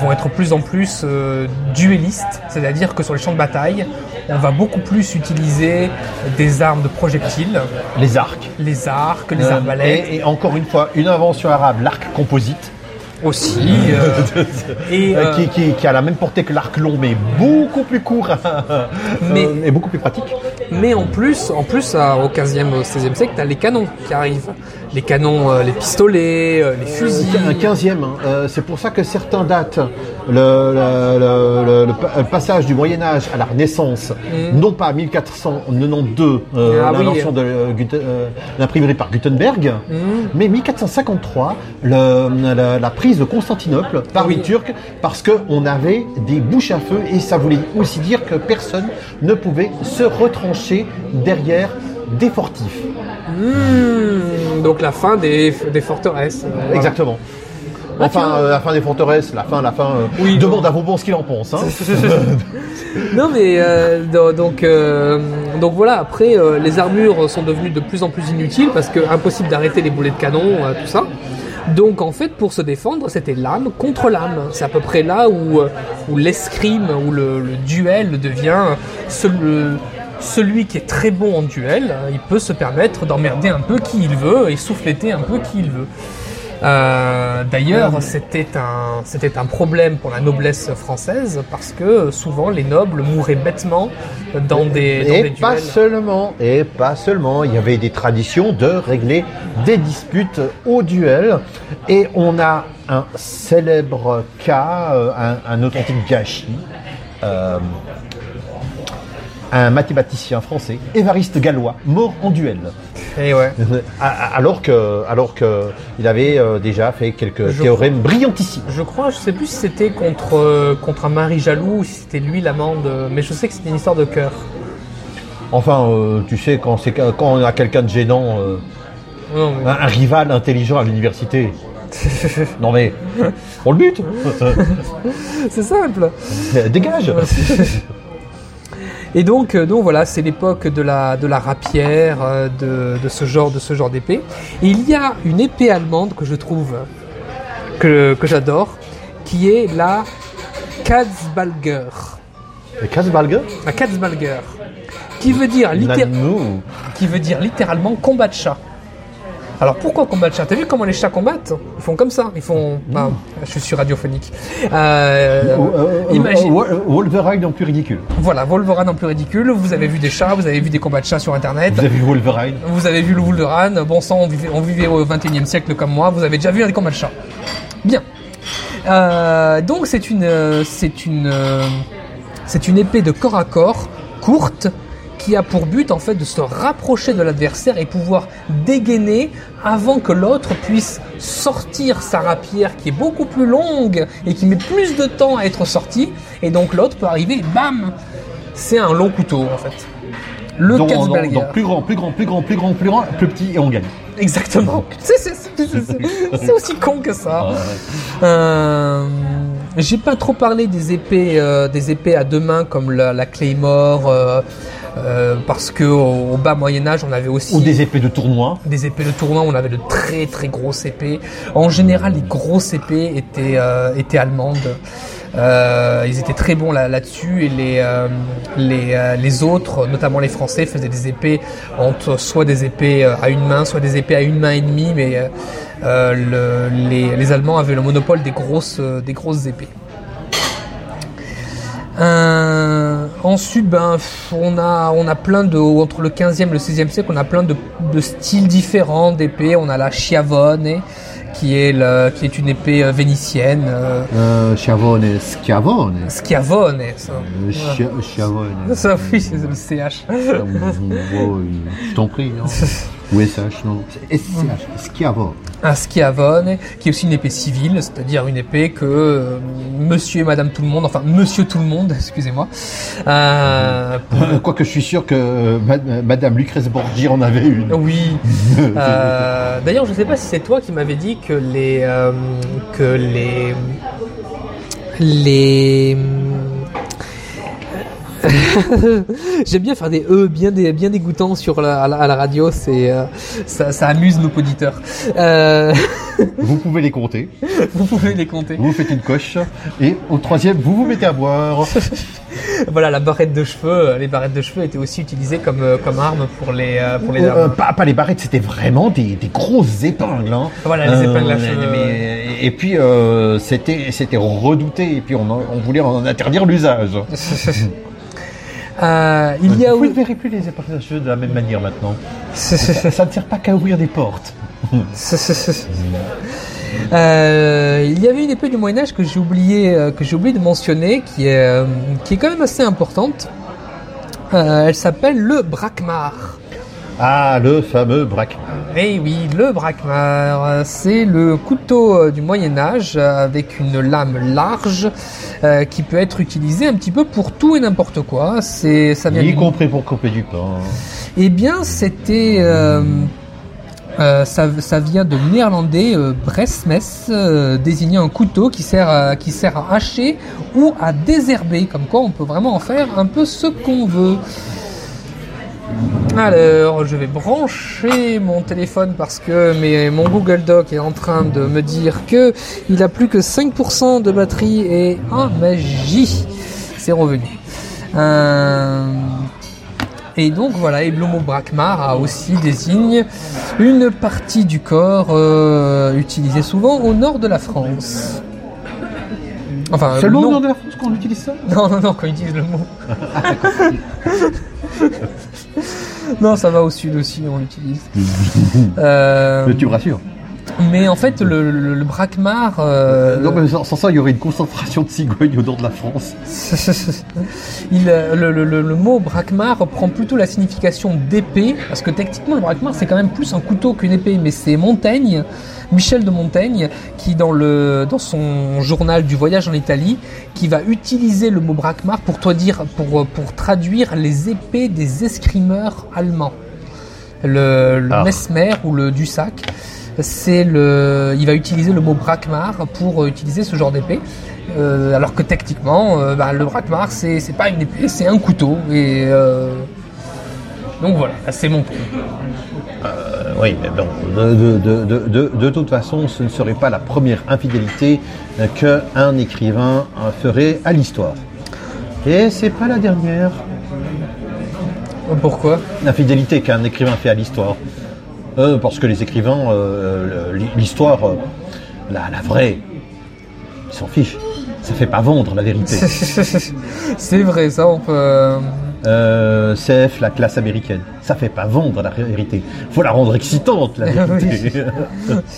[SPEAKER 2] vont être de plus en plus duellistes, c'est-à-dire que sur les champs de bataille, on va beaucoup plus utiliser des armes de projectiles,
[SPEAKER 1] Les arcs.
[SPEAKER 2] les arcs, les
[SPEAKER 1] Euh,
[SPEAKER 2] arbalètes
[SPEAKER 1] et, et encore une fois, une invention arabe, l'arc composite,
[SPEAKER 2] aussi. [LAUGHS] euh, et
[SPEAKER 1] euh,
[SPEAKER 2] euh,
[SPEAKER 1] qui, qui- qui a la même portée que l'arc long, mais beaucoup plus court [LAUGHS]
[SPEAKER 2] Mais-
[SPEAKER 1] et beaucoup plus pratique.
[SPEAKER 2] Mais en plus, en plus au 15e, au 16e siècle, tu as les canons qui arrivent. Les canons, euh, les pistolets, euh, les fusils.
[SPEAKER 1] Un 15e, hein. Euh, c'est pour ça que certains datent le, le- le- le- le pa- le passage du Moyen-Âge à la Renaissance, non pas 1492, euh,
[SPEAKER 2] Mm. Ah oui.
[SPEAKER 1] de euh, l'imprimerie par Gutenberg,
[SPEAKER 2] Mm.
[SPEAKER 1] mais 1453, le- la, la prise de Constantinople par
[SPEAKER 2] Oui.
[SPEAKER 1] les Turcs, parce qu'on avait des bouches à feu et ça voulait aussi dire que personne ne pouvait se retrancher derrière des fortifs.
[SPEAKER 2] Hmm, donc la fin des, des forteresses. Euh, voilà.
[SPEAKER 1] Exactement. Enfin, euh, la fin des forteresses, la fin, la fin. euh,
[SPEAKER 2] Oui,
[SPEAKER 1] demande à Vauban ce qu'il en pense. Hein. [LAUGHS]
[SPEAKER 2] Non mais euh, do- donc donc voilà après les armures sont devenues de plus en plus inutiles parce que impossible d'arrêter les boulets de canon tout ça. Donc en fait pour se défendre c'était lame contre lame. C'est à peu près là où où l'escrime où le, le duel devient ce- le- celui qui est très bon en duel, euh, il peut se permettre d'emmerder un peu qui il veut et souffleter un peu qui il veut. Euh, D'ailleurs, c'était un, c'était un problème pour la noblesse française parce que souvent les nobles mouraient bêtement dans des, dans
[SPEAKER 1] Et
[SPEAKER 2] des
[SPEAKER 1] pas
[SPEAKER 2] duels.
[SPEAKER 1] seulement, et pas seulement. Il y avait des traditions de régler des disputes au duel. Et on a un célèbre cas, euh, un, un authentique gâchis. euh, un mathématicien français, Évariste Gallois, mort en duel.
[SPEAKER 2] Et ouais. [LAUGHS]
[SPEAKER 1] Alors que, alors que il avait euh, déjà fait quelques
[SPEAKER 2] Je
[SPEAKER 1] théorèmes brillantissimes.
[SPEAKER 2] Je crois, je sais plus si c'était contre, euh, contre un mari jaloux ou si c'était lui l'amant de... Mais je sais que c'était une histoire de cœur.
[SPEAKER 1] Enfin, euh, tu sais, quand, c'est, quand on a quelqu'un de gênant, euh,
[SPEAKER 2] Non, mais-
[SPEAKER 1] un, un rival intelligent à l'université. [LAUGHS] non mais, on le bute
[SPEAKER 2] C'est simple. [LAUGHS]
[SPEAKER 1] Dégage
[SPEAKER 2] Et donc, euh, donc voilà, c'est l'époque de la, de la rapière, euh, de, de ce genre, de ce genre d'épée. Et il y a une épée allemande que je trouve que, que j'adore, qui est la Katzbalger. La Katzbalger, qui veut dire littér-
[SPEAKER 1] Nano.
[SPEAKER 2] qui veut dire littéralement combat de chat. Alors pourquoi combat de chat T'as vu comment les chats combattent Ils font comme ça. Ils font. bah, je suis sur radiophonique. Euh,
[SPEAKER 1] Euh, euh,
[SPEAKER 2] imagine-
[SPEAKER 1] Wo- Wolverine en plus ridicule.
[SPEAKER 2] Voilà, Wolverine en plus ridicule. Vous avez vu des chats, vous avez vu des combats de chats sur Internet.
[SPEAKER 1] Vous avez vu Wolverine
[SPEAKER 2] Vous avez vu le Wolverine, bon sang, on vivait, on vivait au 21 e siècle comme moi, vous avez déjà vu un combats de chats. Bien. Euh, donc c'est une, euh, c'est une, euh, c'est une épée de corps à corps courte qui a pour but en fait de se rapprocher de l'adversaire et pouvoir dégainer avant que l'autre puisse sortir sa rapière qui est beaucoup plus longue et qui met plus de temps à être sortie et donc l'autre peut arriver et bam c'est un long couteau en fait le
[SPEAKER 1] donc, donc- donc plus grand, plus grand, plus grand, plus grand, plus grand, plus petit et on gagne.
[SPEAKER 2] Exactement. C'est- [LAUGHS] aussi con que ça. Euh, J'ai pas trop parlé des épées, euh, des épées à deux mains comme la, la Claymore, euh, euh, parce que au, au bas Moyen Âge, on avait aussi
[SPEAKER 1] Ou des épées de tournoi.
[SPEAKER 2] des épées de tournoi, on avait de très très grosses épées. En général, les grosses épées étaient, euh, étaient allemandes. Euh, ils étaient très bons là- là-dessus et les, les, les autres, notamment les Français, faisaient des épées entre soit des épées à une main, soit des épées à une main et demie, mais le- les, les Allemands avaient le monopole des grosses, des grosses épées. Euh, ensuite, ben, on a, on a plein de, entre le 15e et le 16e siècle, on a plein de, de styles différents d'épées. On a la Schiavone, qui est, le, qui est une épée euh, vénitienne. Euh,
[SPEAKER 1] Euh, Schiavone, Schiavone.
[SPEAKER 2] Schiavone, ça.
[SPEAKER 1] Euh, Chia- Schiavone. [LAUGHS]
[SPEAKER 2] Ça, oui, c'est le CH.
[SPEAKER 1] Je t'en prie. hein. [LAUGHS] Ou SH, non. SCH, Schiavone.
[SPEAKER 2] Un Schiavone, qui est aussi une épée civile, c'est-à-dire une épée que euh, monsieur et madame tout le monde, enfin monsieur tout le monde, [LAUGHS] excusez-moi, euh,
[SPEAKER 1] Euh, [LAUGHS] Quoique je suis sûr que euh, Mad- Madame Lucrèce Borgia en avait une.
[SPEAKER 2] Oui. [LAUGHS] D'ailleurs, je ne sais pas si c'est toi qui m'avais dit que les que les les [LAUGHS] J'aime bien faire des e bien des bien dégoûtants sur la, à, la, à la radio, c'est euh, ça, ça amuse nos auditeurs. Euh, [LAUGHS]
[SPEAKER 1] Vous pouvez les compter.
[SPEAKER 2] vous pouvez les compter.
[SPEAKER 1] Vous faites une coche. Et au troisième, vous vous mettez à boire. [LAUGHS]
[SPEAKER 2] Voilà, la barrette de cheveux, les barrettes de cheveux étaient aussi utilisées comme euh, comme arme pour les euh, pour les
[SPEAKER 1] Euh,
[SPEAKER 2] dames.
[SPEAKER 1] pas, pas les barrettes, c'était vraiment des, des grosses épingles. hein.
[SPEAKER 2] Voilà, les épingles à cheveux.
[SPEAKER 1] mais- et puis euh, c'était c'était redouté. Et puis on, en- on voulait en interdire l'usage.
[SPEAKER 2] Euh, il y a
[SPEAKER 1] Vous ne verrez plus les cheveux de la même manière maintenant. Ça, ça ne sert pas qu'à ouvrir des portes. [LAUGHS]
[SPEAKER 2] Euh, il y avait une épée du Moyen Âge que j'ai oublié, euh, que j'ai oublié de mentionner, qui est, qui est quand même assez importante. Euh, elle s'appelle le Brakmar.
[SPEAKER 1] Ah, le fameux braque.
[SPEAKER 2] Eh oui, le euh, c'est le couteau euh, du Moyen Âge euh, avec une lame large euh, qui peut être utilisé un petit peu pour tout et n'importe quoi. C'est, ça vient
[SPEAKER 1] Y
[SPEAKER 2] du-
[SPEAKER 1] compris pour couper du pain.
[SPEAKER 2] Eh bien, c'était. euh, euh, ça, ça vient de néerlandais euh, bresmes, euh, désignant un couteau qui sert, à, qui sert à hacher ou à désherber. Comme quoi, on peut vraiment en faire un peu ce qu'on veut. Alors, je vais brancher mon téléphone parce que mon Google Doc est en train de me dire que il a plus que 5% de batterie et ah magie, c'est revenu. Euh, et donc voilà, et mot Brakmar a aussi désigne une partie du corps euh, utilisée souvent au nord de la France. Enfin,
[SPEAKER 1] Seulement au
[SPEAKER 2] non.
[SPEAKER 1] nord de la France qu'on utilise ça
[SPEAKER 2] Non, non, non, quand ils disent le mot. [LAUGHS] non, ça va au sud aussi, on l'utilise. [LAUGHS] Euh,
[SPEAKER 1] Mais tu me rassures.
[SPEAKER 2] mais en fait, le, le, le Brakmar. euh,
[SPEAKER 1] Non, mais sans, sans ça, il y aurait une concentration de cigognes au nord de la France. [LAUGHS]
[SPEAKER 2] Il, euh, le, le- le- le mot brakmar prend plutôt la signification d'épée, parce que techniquement le brakmar c'est quand même plus un couteau qu'une épée, mais c'est Montaigne, Michel de Montaigne, qui dans, le, dans son journal du voyage en Italie, qui va utiliser le mot brakmar pour, toi dire, pour, pour traduire les épées des escrimeurs allemands. Le, le
[SPEAKER 1] Ah.
[SPEAKER 2] Mesmer ou le Dussac, c'est le, il va utiliser le mot brakmar pour utiliser ce genre d'épée. Euh, alors que techniquement, euh, bah, le brakmar c'est c'est pas une épée, c'est un couteau. Et euh, donc voilà, c'est mon point.
[SPEAKER 1] Oui, mais bon, de, de- de- de- de toute façon, ce ne serait pas la première infidélité qu'un écrivain ferait à l'histoire. Et c'est pas la dernière
[SPEAKER 2] Pourquoi?
[SPEAKER 1] Infidélité qu'un écrivain fait à l'histoire. Euh, parce que les écrivains, euh, l'histoire, euh, la, la vraie, ils s'en fichent. Ça fait pas vendre la vérité. [LAUGHS]
[SPEAKER 2] C'est vrai, ça, on peut. Euh,
[SPEAKER 1] CF, la classe américaine, ça fait pas vendre la vérité. Faut la rendre excitante, la [LAUGHS] vérité. [LAUGHS]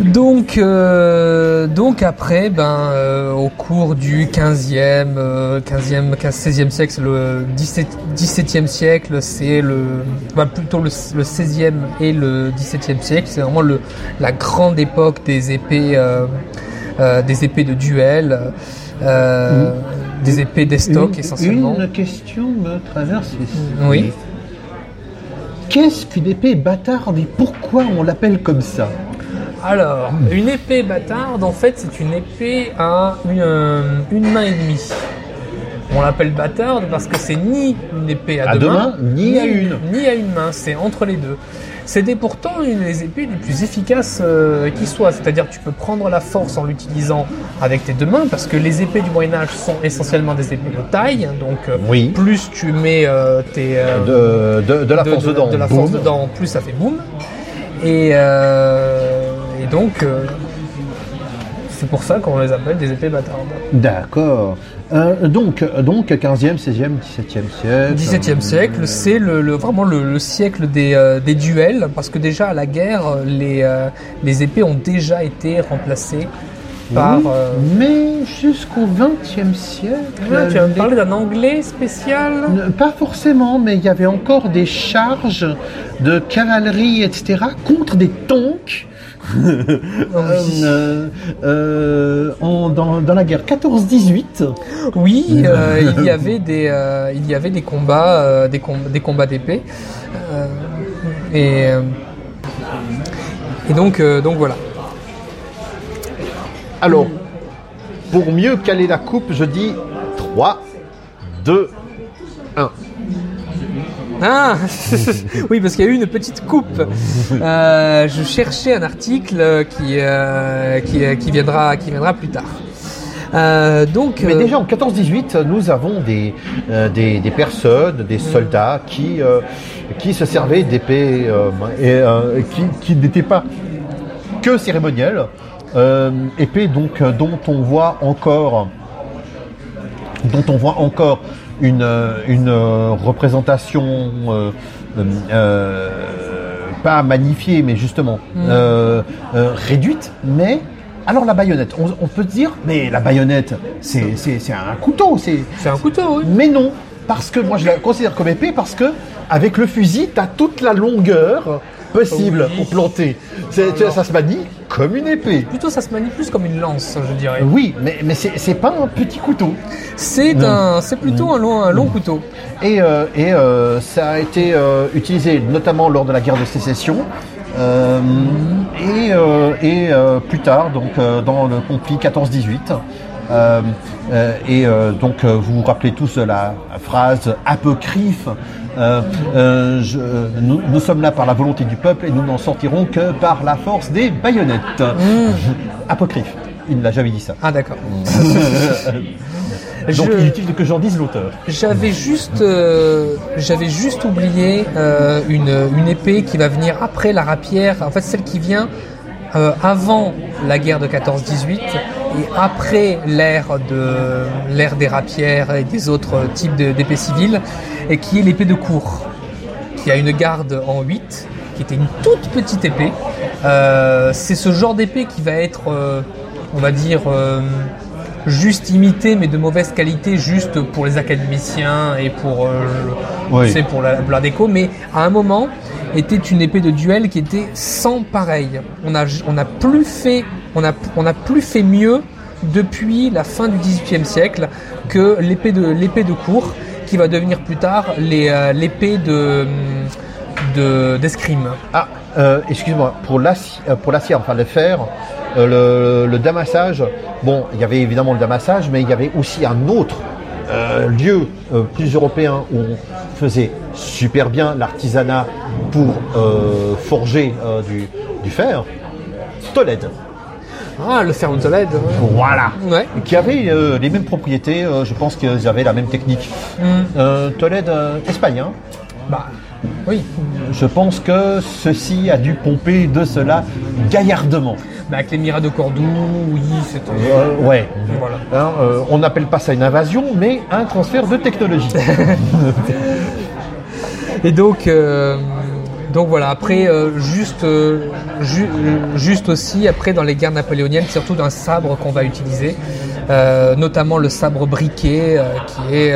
[SPEAKER 2] Donc, euh, donc après, ben, euh, au cours du 15e, euh, 15e, 15, 16e siècle, le 17, 17e siècle, c'est le, bah, plutôt le, le 16e et le 17e siècle, c'est vraiment le, la grande époque des épées, euh, euh, des épées de duel, euh, des épées d'estoc
[SPEAKER 1] Une-
[SPEAKER 2] essentiellement.
[SPEAKER 1] Une question me traverse l'esprit.
[SPEAKER 2] Oui.
[SPEAKER 1] Qu'est-ce qu'une épée bâtarde et pourquoi on l'appelle comme ça
[SPEAKER 2] Alors, une épée bâtarde, en fait, c'est une épée à une, euh, une main et demie. On l'appelle bâtarde parce que c'est ni une épée à,
[SPEAKER 1] À deux mains, ni à une.
[SPEAKER 2] Ni à une main, c'est entre les deux. C'était pourtant une des épées les plus efficaces euh, qui soit. C'est-à-dire que tu peux prendre la force en l'utilisant avec tes deux mains parce que les épées du Moyen-Âge sont essentiellement des épées de taille. Donc, euh,
[SPEAKER 1] Oui.
[SPEAKER 2] plus tu mets euh, tes.
[SPEAKER 1] de, de, de la force
[SPEAKER 2] de-
[SPEAKER 1] dedans.
[SPEAKER 2] de la
[SPEAKER 1] Boum.
[SPEAKER 2] force dedans, plus ça fait boum. Et, et donc, c'est pour ça qu'on les appelle des épées bâtardes.
[SPEAKER 1] D'accord. Euh, donc, donc 15e, 16e, 17e siècle.
[SPEAKER 2] 17e siècle, c'est le, le- vraiment le, le siècle des, euh, des duels, parce que déjà à la guerre, les, euh, les épées ont déjà été remplacées par.
[SPEAKER 1] Oui,
[SPEAKER 2] euh,
[SPEAKER 1] Mais jusqu'au 20e siècle.
[SPEAKER 2] ah, tu
[SPEAKER 1] les-
[SPEAKER 2] parler d'un anglais spécial?
[SPEAKER 1] Pas forcément, mais il y avait encore des charges de cavalerie, etc., contre des tanks. Euh, euh, en- dans, dans la guerre 14-18.
[SPEAKER 2] Oui, [LAUGHS] euh, il y avait des, euh, il y avait des combats, euh, des, com- des combats d'épée, Euh, et euh, et donc euh, donc voilà.
[SPEAKER 1] Alors, pour mieux caler la coupe, je dis 3, 2, 1.
[SPEAKER 2] Ah [LAUGHS] oui, parce qu'il y a eu une petite coupe. Euh, je cherchais un article qui euh, qui, qui viendra qui viendra plus tard. Euh, donc
[SPEAKER 1] Mais déjà en 14-18, nous avons des, des, des personnes, des soldats qui, qui se servaient d'épées et qui, qui n'étaient pas que cérémonielles. Épées donc dont on voit encore dont on voit encore une, une euh, représentation euh, euh, pas magnifiée mais justement euh, euh, réduite mais alors la baïonnette on, on peut se dire mais la baïonnette c'est c'est- c'est un couteau c'est
[SPEAKER 2] c'est un couteau. Oui.
[SPEAKER 1] mais non parce que moi je la considère comme épée parce que avec le fusil tu as toute la longueur possible
[SPEAKER 2] Oui.
[SPEAKER 1] pour planter ça se manie comme une épée
[SPEAKER 2] Plutôt, ça se manie plus comme une lance, je dirais.
[SPEAKER 1] oui, mais, mais c'est pas un petit couteau.
[SPEAKER 2] C'est un, c'est plutôt un long, un long couteau.
[SPEAKER 1] Et, euh, et euh, ça a été euh, utilisé notamment lors de la guerre de sécession. euh, et et plus tard, donc dans le conflit 14-18. Euh, euh, et euh, donc vous vous rappelez tous de la phrase apocryphe je- nous, nous sommes là par la volonté du peuple et nous n'en sortirons que par la force des baïonnettes. Apocryphe. Il ne l'a jamais dit ça.
[SPEAKER 2] Ah d'accord. [LAUGHS]
[SPEAKER 1] Donc
[SPEAKER 2] Je-
[SPEAKER 1] inutile que j'en dise l'auteur.
[SPEAKER 2] J'avais juste, euh, j'avais juste oublié euh, une, une épée qui va venir après la rapière. En fait, celle qui vient euh, avant la guerre de 14-18 et après l'ère de l'ère des rapières et des autres types d'épées civiles, et qui est l'épée de cour, qui a une garde en 8, qui était une toute petite épée. Euh, C'est ce genre d'épée qui va être, euh, on va dire. juste imité mais de mauvaise qualité juste pour les académiciens et pour euh,
[SPEAKER 1] Oui.
[SPEAKER 2] sais, pour la, la déco mais à un moment était une épée de duel qui était sans pareil on a on a plus fait mieux depuis la fin du XVIIIe siècle que l'épée de l'épée cour qui va devenir plus tard euh, l'épée de de d'escrime.
[SPEAKER 1] Ah, euh, excuse-moi, pour l'acier, euh, pour l'acier, enfin le fer, le damassage, bon, il y avait évidemment le damassage, mais il y avait aussi un autre euh, lieu euh, plus européen où on faisait super bien l'artisanat pour euh, forger euh, du, du fer, Tolède.
[SPEAKER 2] Ah, le fer de Tolède.
[SPEAKER 1] Voilà.
[SPEAKER 2] Ouais.
[SPEAKER 1] Qui avait euh, les mêmes propriétés, je pense qu'ils avaient la même technique. Euh, Tolède, Espagne. hein.
[SPEAKER 2] Bah, oui.
[SPEAKER 1] Je pense que ceci a dû pomper de cela gaillardement.
[SPEAKER 2] Bah, avec l'émirat de Cordoue, oui.
[SPEAKER 1] Euh, ouais.
[SPEAKER 2] Voilà.
[SPEAKER 1] Hein, euh, on n'appelle pas ça une invasion, mais un transfert de technologie. [LAUGHS]
[SPEAKER 2] Et donc, euh, donc voilà. Après, euh, juste, euh, ju- juste aussi après dans les guerres napoléoniennes, surtout d'un sabre qu'on va utiliser, euh, notamment le sabre briquet, qui est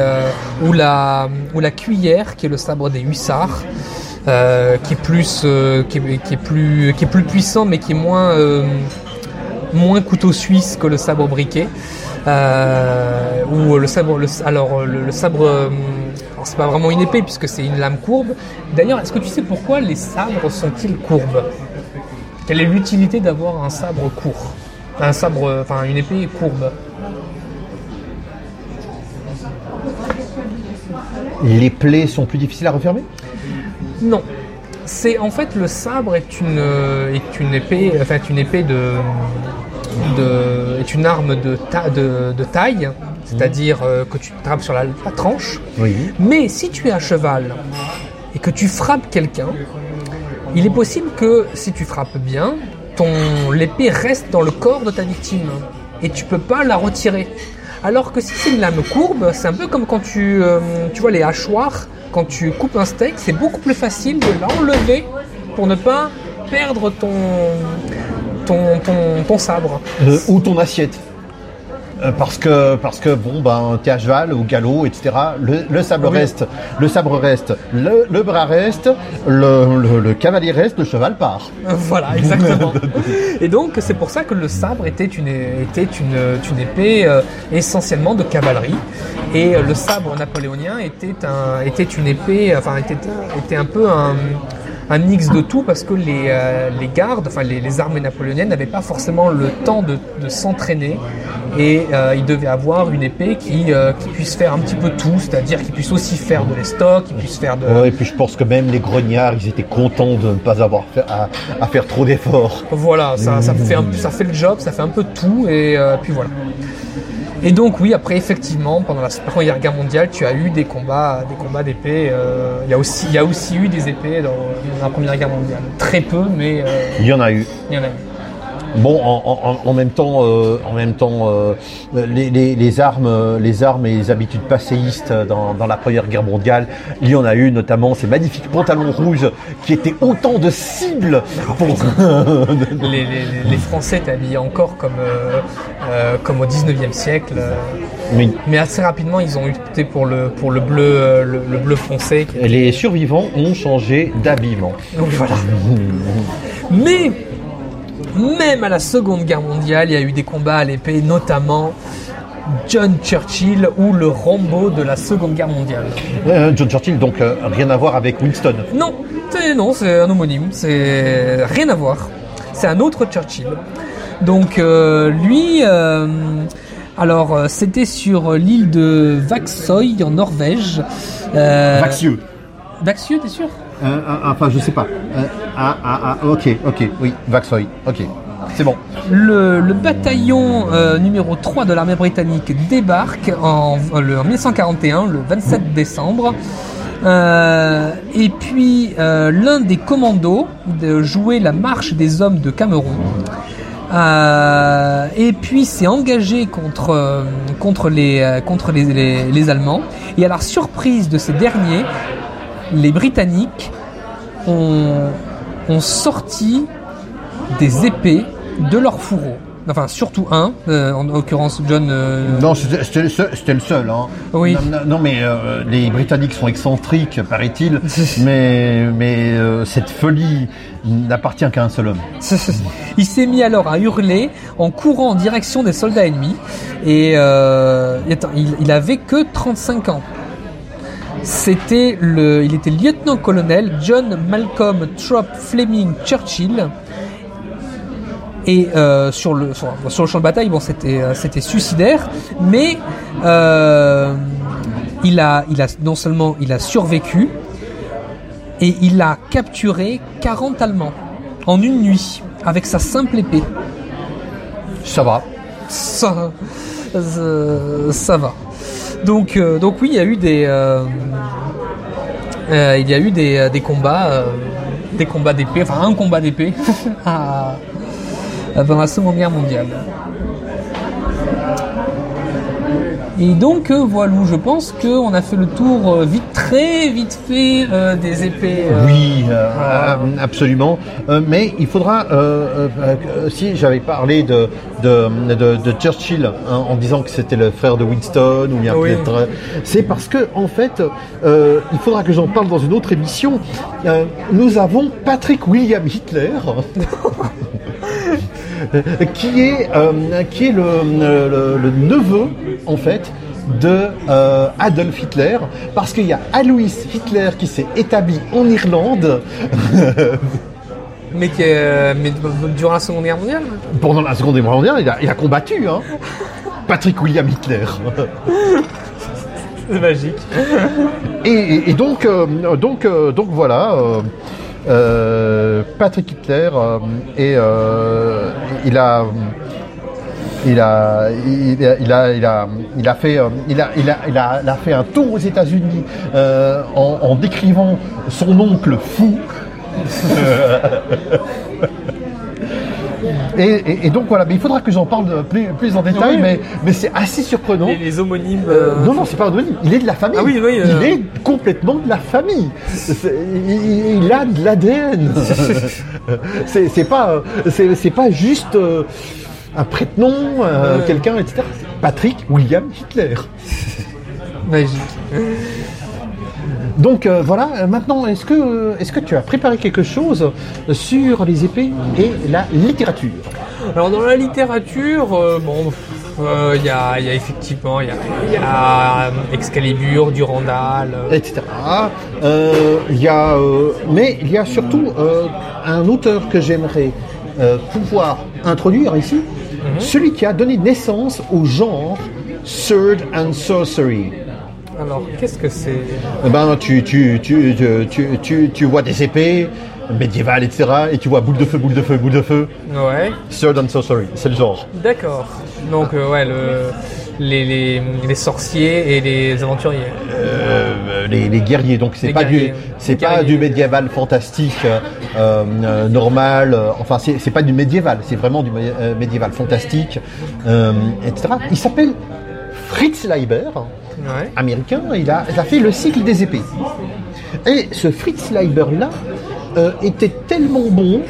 [SPEAKER 2] ou la ou la cuillère, qui est le sabre des hussards. Euh, qui est plus euh, qui, est, plus qui est plus puissant mais qui est moins euh, moins couteau suisse que le sabre briquet. Ou le sabre, alors le, sabre, c'est pas vraiment une épée puisque c'est une lame courbe. D'ailleurs, est-ce que tu sais pourquoi les sabres sont-ils courbes? Quelle est l'utilité d'avoir un sabre court? Un sabre, enfin une épée courbe?
[SPEAKER 1] Les plaies sont plus difficiles à refermer?
[SPEAKER 2] Non. C'est en fait le sabre est une euh, est une épée, enfin est une épée de, de est une arme de, ta- de, de taille, c'est-à-dire euh, que tu tapes sur la, la tranche.
[SPEAKER 1] Oui.
[SPEAKER 2] Mais si tu es à cheval et que tu frappes quelqu'un, il est possible que si tu frappes bien, ton l'épée reste dans le corps de ta victime et tu peux pas la retirer. Alors que si c'est une lame courbe, c'est un peu comme quand tu euh, tu vois les hachoirs, quand tu coupes un steak, c'est beaucoup plus facile de l'enlever pour ne pas perdre ton sabre.
[SPEAKER 1] Euh, ou ton assiette. Euh, parce que parce que bon ben t'es à cheval ou galop etc. Le, le sabre
[SPEAKER 2] Oui.
[SPEAKER 1] reste, le sabre reste, le, le bras reste, le, le, le cavalier reste, le cheval part.
[SPEAKER 2] Voilà, [LAUGHS] exactement. Et donc, c'est pour ça que le sabre était une, était une, une épée euh, essentiellement de cavalerie. Et euh, le sabre napoléonien était, un, était une épée, enfin, était, était un peu un, un mix de tout parce que les, euh, les gardes, enfin, les, les armées napoléoniennes n'avaient pas forcément le temps de, de s'entraîner. Et euh, ils devaient avoir une épée qui, euh, qui puisse faire un petit peu tout, c'est-à-dire qui puisse aussi faire de l'estoc, qui puisse faire de,
[SPEAKER 1] Ouais, et puis je pense que même les grognards, ils étaient contents de ne pas avoir fait- à, à faire trop d'efforts.
[SPEAKER 2] Voilà, ça, ça, fait un, ça fait le job, ça fait un peu tout, et puis voilà. Et donc oui, après effectivement, pendant la Première Guerre mondiale, tu as eu des combats, des combats d'épée. euh, Il y a aussi, il y a aussi eu des épées dans, dans la Première Guerre mondiale. Très peu, mais euh,
[SPEAKER 1] Il y en a eu.
[SPEAKER 2] il y en a eu.
[SPEAKER 1] Bon, en, en- en même temps, euh, en même temps, euh, les, les- les armes, euh, les armes et les habitudes passéistes dans, dans la Première Guerre mondiale, il y en a eu notamment ces magnifiques pantalons rouges qui étaient autant de cibles pour.
[SPEAKER 2] Les, Français étaient habillés encore comme, euh, comme au 19e siècle.
[SPEAKER 1] Oui.
[SPEAKER 2] mais assez rapidement, ils ont opté pour le, pour le bleu, le, le bleu foncé. qui-
[SPEAKER 1] Les survivants ont changé d'habillement.
[SPEAKER 2] Donc voilà. [LAUGHS] Mais même à la Seconde Guerre mondiale, il y a eu des combats à l'épée, notamment John Churchill ou le Rambo de la Seconde Guerre mondiale.
[SPEAKER 1] Euh, John Churchill, donc euh, rien à voir avec Winston.
[SPEAKER 2] Non, c'est non, c'est un homonyme, c'est rien à voir. C'est un autre Churchill. Donc euh, lui, euh, alors euh, c'était sur l'île de Vaxøy en Norvège. Euh,
[SPEAKER 1] Vaxieux.
[SPEAKER 2] Vaxøy, t'es sûr?
[SPEAKER 1] Euh, euh, enfin, je sais pas. Ah, ah, ah, ok, ok, oui, Vaxoy, ok. C'est bon.
[SPEAKER 2] Le, bataillon euh, numéro 3 de l'armée britannique débarque en, le- en 1941, le 27 décembre. Euh, et puis euh, l'un des commandos de jouer la marche des hommes de Cameroun. Et puis s'est engagé contre, contre, les, contre les, les- les Allemands. Et à la surprise de ces derniers, les Britanniques ont, ont sorti des épées de leur fourreau. Enfin, surtout un, euh, en l'occurrence John. euh,
[SPEAKER 1] Non, c'était le seul. c'était le seul, hein.
[SPEAKER 2] Oui.
[SPEAKER 1] Non, mais euh, les Britanniques sont excentriques, paraît-il. [LAUGHS] mais mais cette folie n'appartient qu'à un seul homme.
[SPEAKER 2] Il s'est mis alors à hurler en courant en direction des soldats ennemis. Et et attends, il, il avait que 35 ans. C'était le, il était lieutenant-colonel John Malcolm Trop Fleming Churchill. Et euh, sur, le, sur, le champ de bataille, bon, c'était euh, c'était suicidaire, mais euh, il, a, il a non seulement il a survécu, et il a capturé 40 Allemands en une nuit avec sa simple épée.
[SPEAKER 1] Ça va.
[SPEAKER 2] Ça, ça, ça va. Donc, euh, donc oui, il y a eu des, euh, euh, il y a eu des, combats, des combats d'épée, enfin un combat d'épée [LAUGHS] pendant la Seconde Guerre mondiale. Et donc euh, voilà, je pense qu'on a fait le tour euh, vite, très vite fait euh, des épées. euh,
[SPEAKER 1] Oui, euh, absolument. Mais il faudra, si j'avais parlé de, de, de, de Churchill hein, en disant que c'était le frère de Winston ou bien
[SPEAKER 2] Oui.
[SPEAKER 1] peut-être, c'est parce que en fait, il faudra que j'en parle dans une autre émission. Nous avons Patrick William Hitler. [LAUGHS] [LAUGHS] qui est, euh, qui est le, le- le neveu, en fait, de euh, Adolf Hitler, parce qu'il y a Alois Hitler qui s'est établi en Irlande [LAUGHS]
[SPEAKER 2] Mais, qui, est- mais durant la Seconde Guerre mondiale
[SPEAKER 1] pendant la Seconde Guerre mondiale, il a, il a combattu, hein. [LAUGHS] Patrick William Hitler.
[SPEAKER 2] C'est magique.
[SPEAKER 1] Et, donc, euh, donc, euh, donc voilà, euh, euh, Patrick Hitler, euh, et, euh, il a. Il a, il a, il a, il a, il a fait, euh, il a, il a, il a, fait un tour aux États-Unis euh, en décrivant son oncle fou. [LAUGHS] Et, et- et donc voilà, mais il faudra que j'en parle plus, plus en détail,
[SPEAKER 2] Oui.
[SPEAKER 1] mais, mais c'est assez surprenant.
[SPEAKER 2] Les, les homonymes.
[SPEAKER 1] Euh,
[SPEAKER 2] euh,
[SPEAKER 1] non, non, c'est pas Anthony, il est de la famille.
[SPEAKER 2] Ah oui, oui, euh.
[SPEAKER 1] Il est complètement de la famille. Il, il a de l'ADN. [LAUGHS] c'est pas, c'est pas juste un prête-nom, euh, quelqu'un, etc. C'est Patrick William Hitler.
[SPEAKER 2] Magique.
[SPEAKER 1] Donc euh, voilà, euh, maintenant, est-ce que, est que tu as préparé quelque chose sur les épées et la littérature?
[SPEAKER 2] Alors dans la littérature, euh, bon, euh, il y, a, il y a effectivement, il y a, il y a, euh, Excalibur, Durandal. euh,
[SPEAKER 1] etc. Euh, y a, euh, mais il y a surtout euh, un auteur que j'aimerais euh, pouvoir introduire ici, celui qui a donné naissance au genre Sword and Sorcery.
[SPEAKER 2] Alors qu'est-ce que c'est
[SPEAKER 1] Eh ben, tu, tu, tu, tu, tu, vois des épées médiévales, etc. Et tu vois boule de feu, boule de feu, boule de feu.
[SPEAKER 2] Ouais,
[SPEAKER 1] Sword and Sorcery, c'est le genre.
[SPEAKER 2] d'accord. Donc euh, ouais, le, les, les, les sorciers et les aventuriers.
[SPEAKER 1] Euh, les, les guerriers. Donc c'est pas
[SPEAKER 2] guerriers.
[SPEAKER 1] du c'est pas
[SPEAKER 2] guerriers.
[SPEAKER 1] du médiéval fantastique euh, normal. enfin c'est pas du médiéval, c'est vraiment du mé- médiéval fantastique, etc. Il s'appelle Fritz Leiber,
[SPEAKER 2] Ouais.
[SPEAKER 1] américain. Il a, il a fait le cycle des épées. Et ce Fritz Leiber là euh, était tellement bon.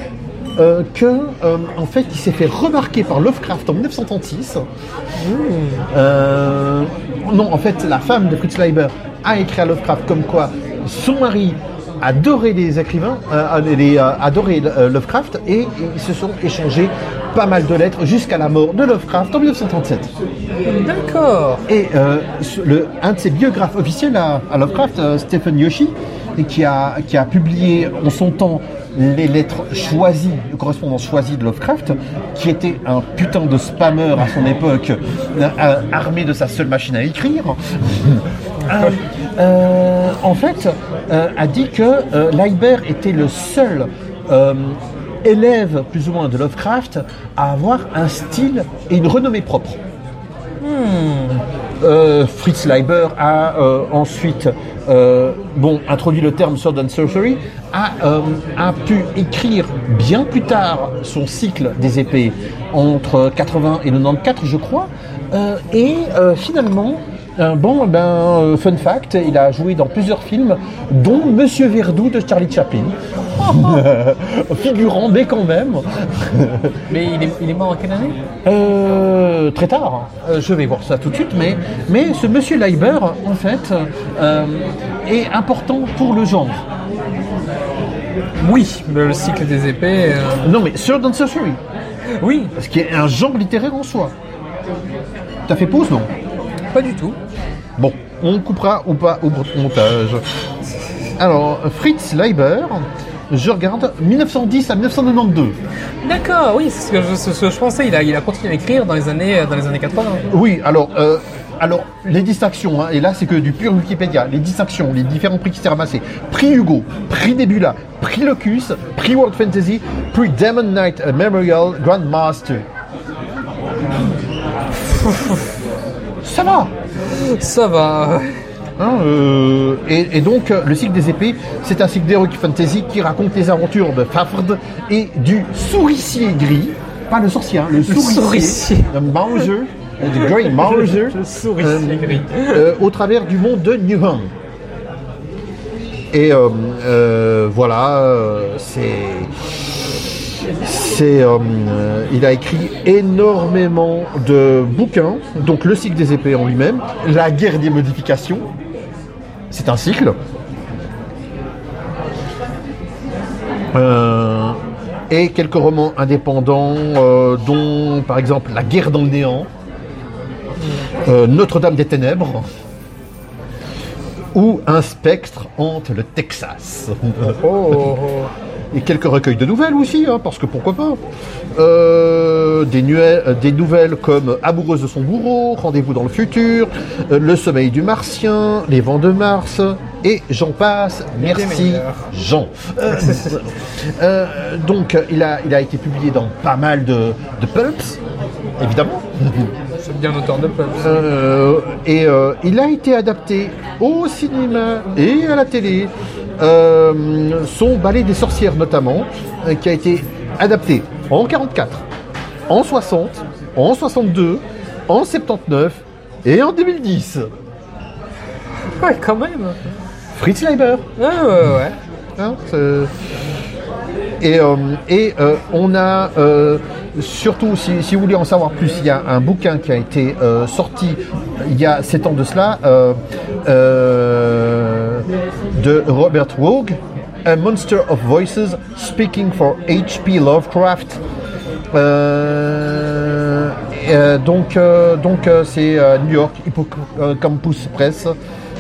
[SPEAKER 1] euh, que euh, en fait il s'est fait remarquer par Lovecraft en 1936 euh, non, en fait, la femme de Fritz Leiber a écrit à Lovecraft comme quoi son mari adorait les écrivains, les, adorait Lovecraft et ils se sont échangés pas mal de lettres jusqu'à la mort de Lovecraft en 1937.
[SPEAKER 2] D'accord.
[SPEAKER 1] Et euh, le, un de ses biographes officiels à, à Lovecraft, euh, Stephen Yoshi, et qui a, qui a publié en son temps les lettres choisies, correspondances choisies de Lovecraft, qui était un putain de spammer à son époque, euh, armé de sa seule machine à écrire, [LAUGHS] euh, euh, en fait, a dit que Leiber était le seul élève, plus ou moins, de Lovecraft à avoir un style et une renommée propre. Euh, Fritz Leiber a euh, ensuite euh, bon, introduit le terme Sword and Sorcery, a, a pu écrire bien plus tard son cycle des épées, entre 80 et 94 je crois, et finalement, bon, ben, euh, fun fact, il a joué dans plusieurs films, dont Monsieur Verdoux de Charlie Chaplin, [LAUGHS] figurant, mais quand même. [LAUGHS]
[SPEAKER 2] Mais il est, il est mort en quelle année?
[SPEAKER 1] Euh, très tard. Euh, je vais voir ça tout de suite, mais, mais ce monsieur Leiber, en fait, euh, est important pour le genre.
[SPEAKER 2] Oui, le cycle des épées.
[SPEAKER 1] Non, mais Sword and Sorcery,
[SPEAKER 2] Oui,
[SPEAKER 1] ce qui est un genre littéraire en soi. T'as fait pause, non?
[SPEAKER 2] Pas du tout.
[SPEAKER 1] Bon, on coupera ou pas au montage. Alors, Fritz Leiber je regarde 1910 à 1992.
[SPEAKER 2] D'accord, oui, c'est ce que je, ce que je pensais. Il a, il a continué à écrire dans les années, dans les années 80.
[SPEAKER 1] Oui, alors, euh, alors les distinctions, hein, et là c'est que du pur Wikipédia, les distinctions, les différents prix qui s'est ramassé. Prix Hugo, prix Nebula, prix Locus, prix World Fantasy, prix Demon Knight Memorial Grand Master. [LAUGHS] Ça va
[SPEAKER 2] Ça va.
[SPEAKER 1] Hein, euh, et, et donc, euh, le cycle des épées, c'est un cycle d'Heroic Fantasy qui raconte les aventures de Fafhrd et du souricier gris. Pas le sorcier, hein, le souricier.
[SPEAKER 2] souricier.
[SPEAKER 1] Le Mauser, euh, du Grey Mauser.
[SPEAKER 2] Le souricier gris.
[SPEAKER 1] euh, au travers du monde de Newham. Et euh, euh, voilà, euh, c'est. C'est, euh, euh, il a écrit énormément de bouquins, donc le cycle des épées en lui-même, la guerre des modifications, c'est un cycle. Euh, et quelques romans indépendants, dont par exemple La guerre dans le néant, Notre-Dame des Ténèbres, ou Un spectre hante le Texas.
[SPEAKER 2] Oh, oh, oh.
[SPEAKER 1] Et quelques recueils de nouvelles aussi, hein, parce que pourquoi pas. Euh, euh, des nouvelles comme Amoureuse de son bourreau, Rendez-vous dans le futur, euh, Le sommeil du martien, Les vents de Mars, et j'en passe. Merci. Jean. Donc il a, il a été publié dans pas mal de, de évidemment.
[SPEAKER 2] C'est bien auteur de pub.
[SPEAKER 1] Euh, et euh, il a été adapté au cinéma et à la télé. Euh, son ballet des sorcières notamment, euh, qui a été adapté en 44, en 60, en 62, en 79 et en 2010.
[SPEAKER 2] Ouais, quand même.
[SPEAKER 1] Fritz Leiber.
[SPEAKER 2] Ah, ouais, ouais.
[SPEAKER 1] hein, et euh, et on a euh, surtout, si, vous voulez en savoir plus, il y a un bouquin qui a été euh, sorti il y a 7 ans de cela, euh, euh, de Robert Woog, A Monster of Voices Speaking for H.P. Lovecraft. Donc, donc c'est New York Hippocampus Press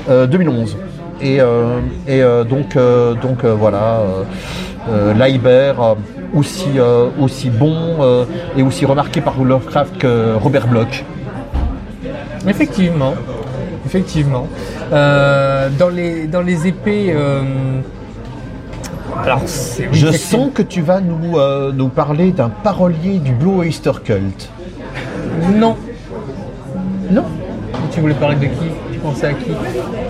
[SPEAKER 1] euh, 2011. Et, et donc, donc voilà, euh, aussi, euh, aussi bon euh, et aussi remarqué par Lovecraft que Robert Bloch.
[SPEAKER 2] Effectivement. Effectivement. Euh, dans, les, dans les épées. Alors,
[SPEAKER 1] Je sens que tu vas nous, euh, nous parler d'un parolier du Blue Oyster Cult.
[SPEAKER 2] Non.
[SPEAKER 1] Non
[SPEAKER 2] Tu voulais parler de qui? Tu pensais à qui?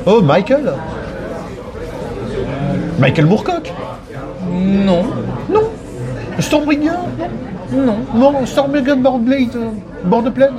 [SPEAKER 1] Oh, Michael Michael Moorcock
[SPEAKER 2] Non.
[SPEAKER 1] Non Stormbringer
[SPEAKER 2] Non.
[SPEAKER 1] Non, Stormbringer Boardblade euh, Bord de plaine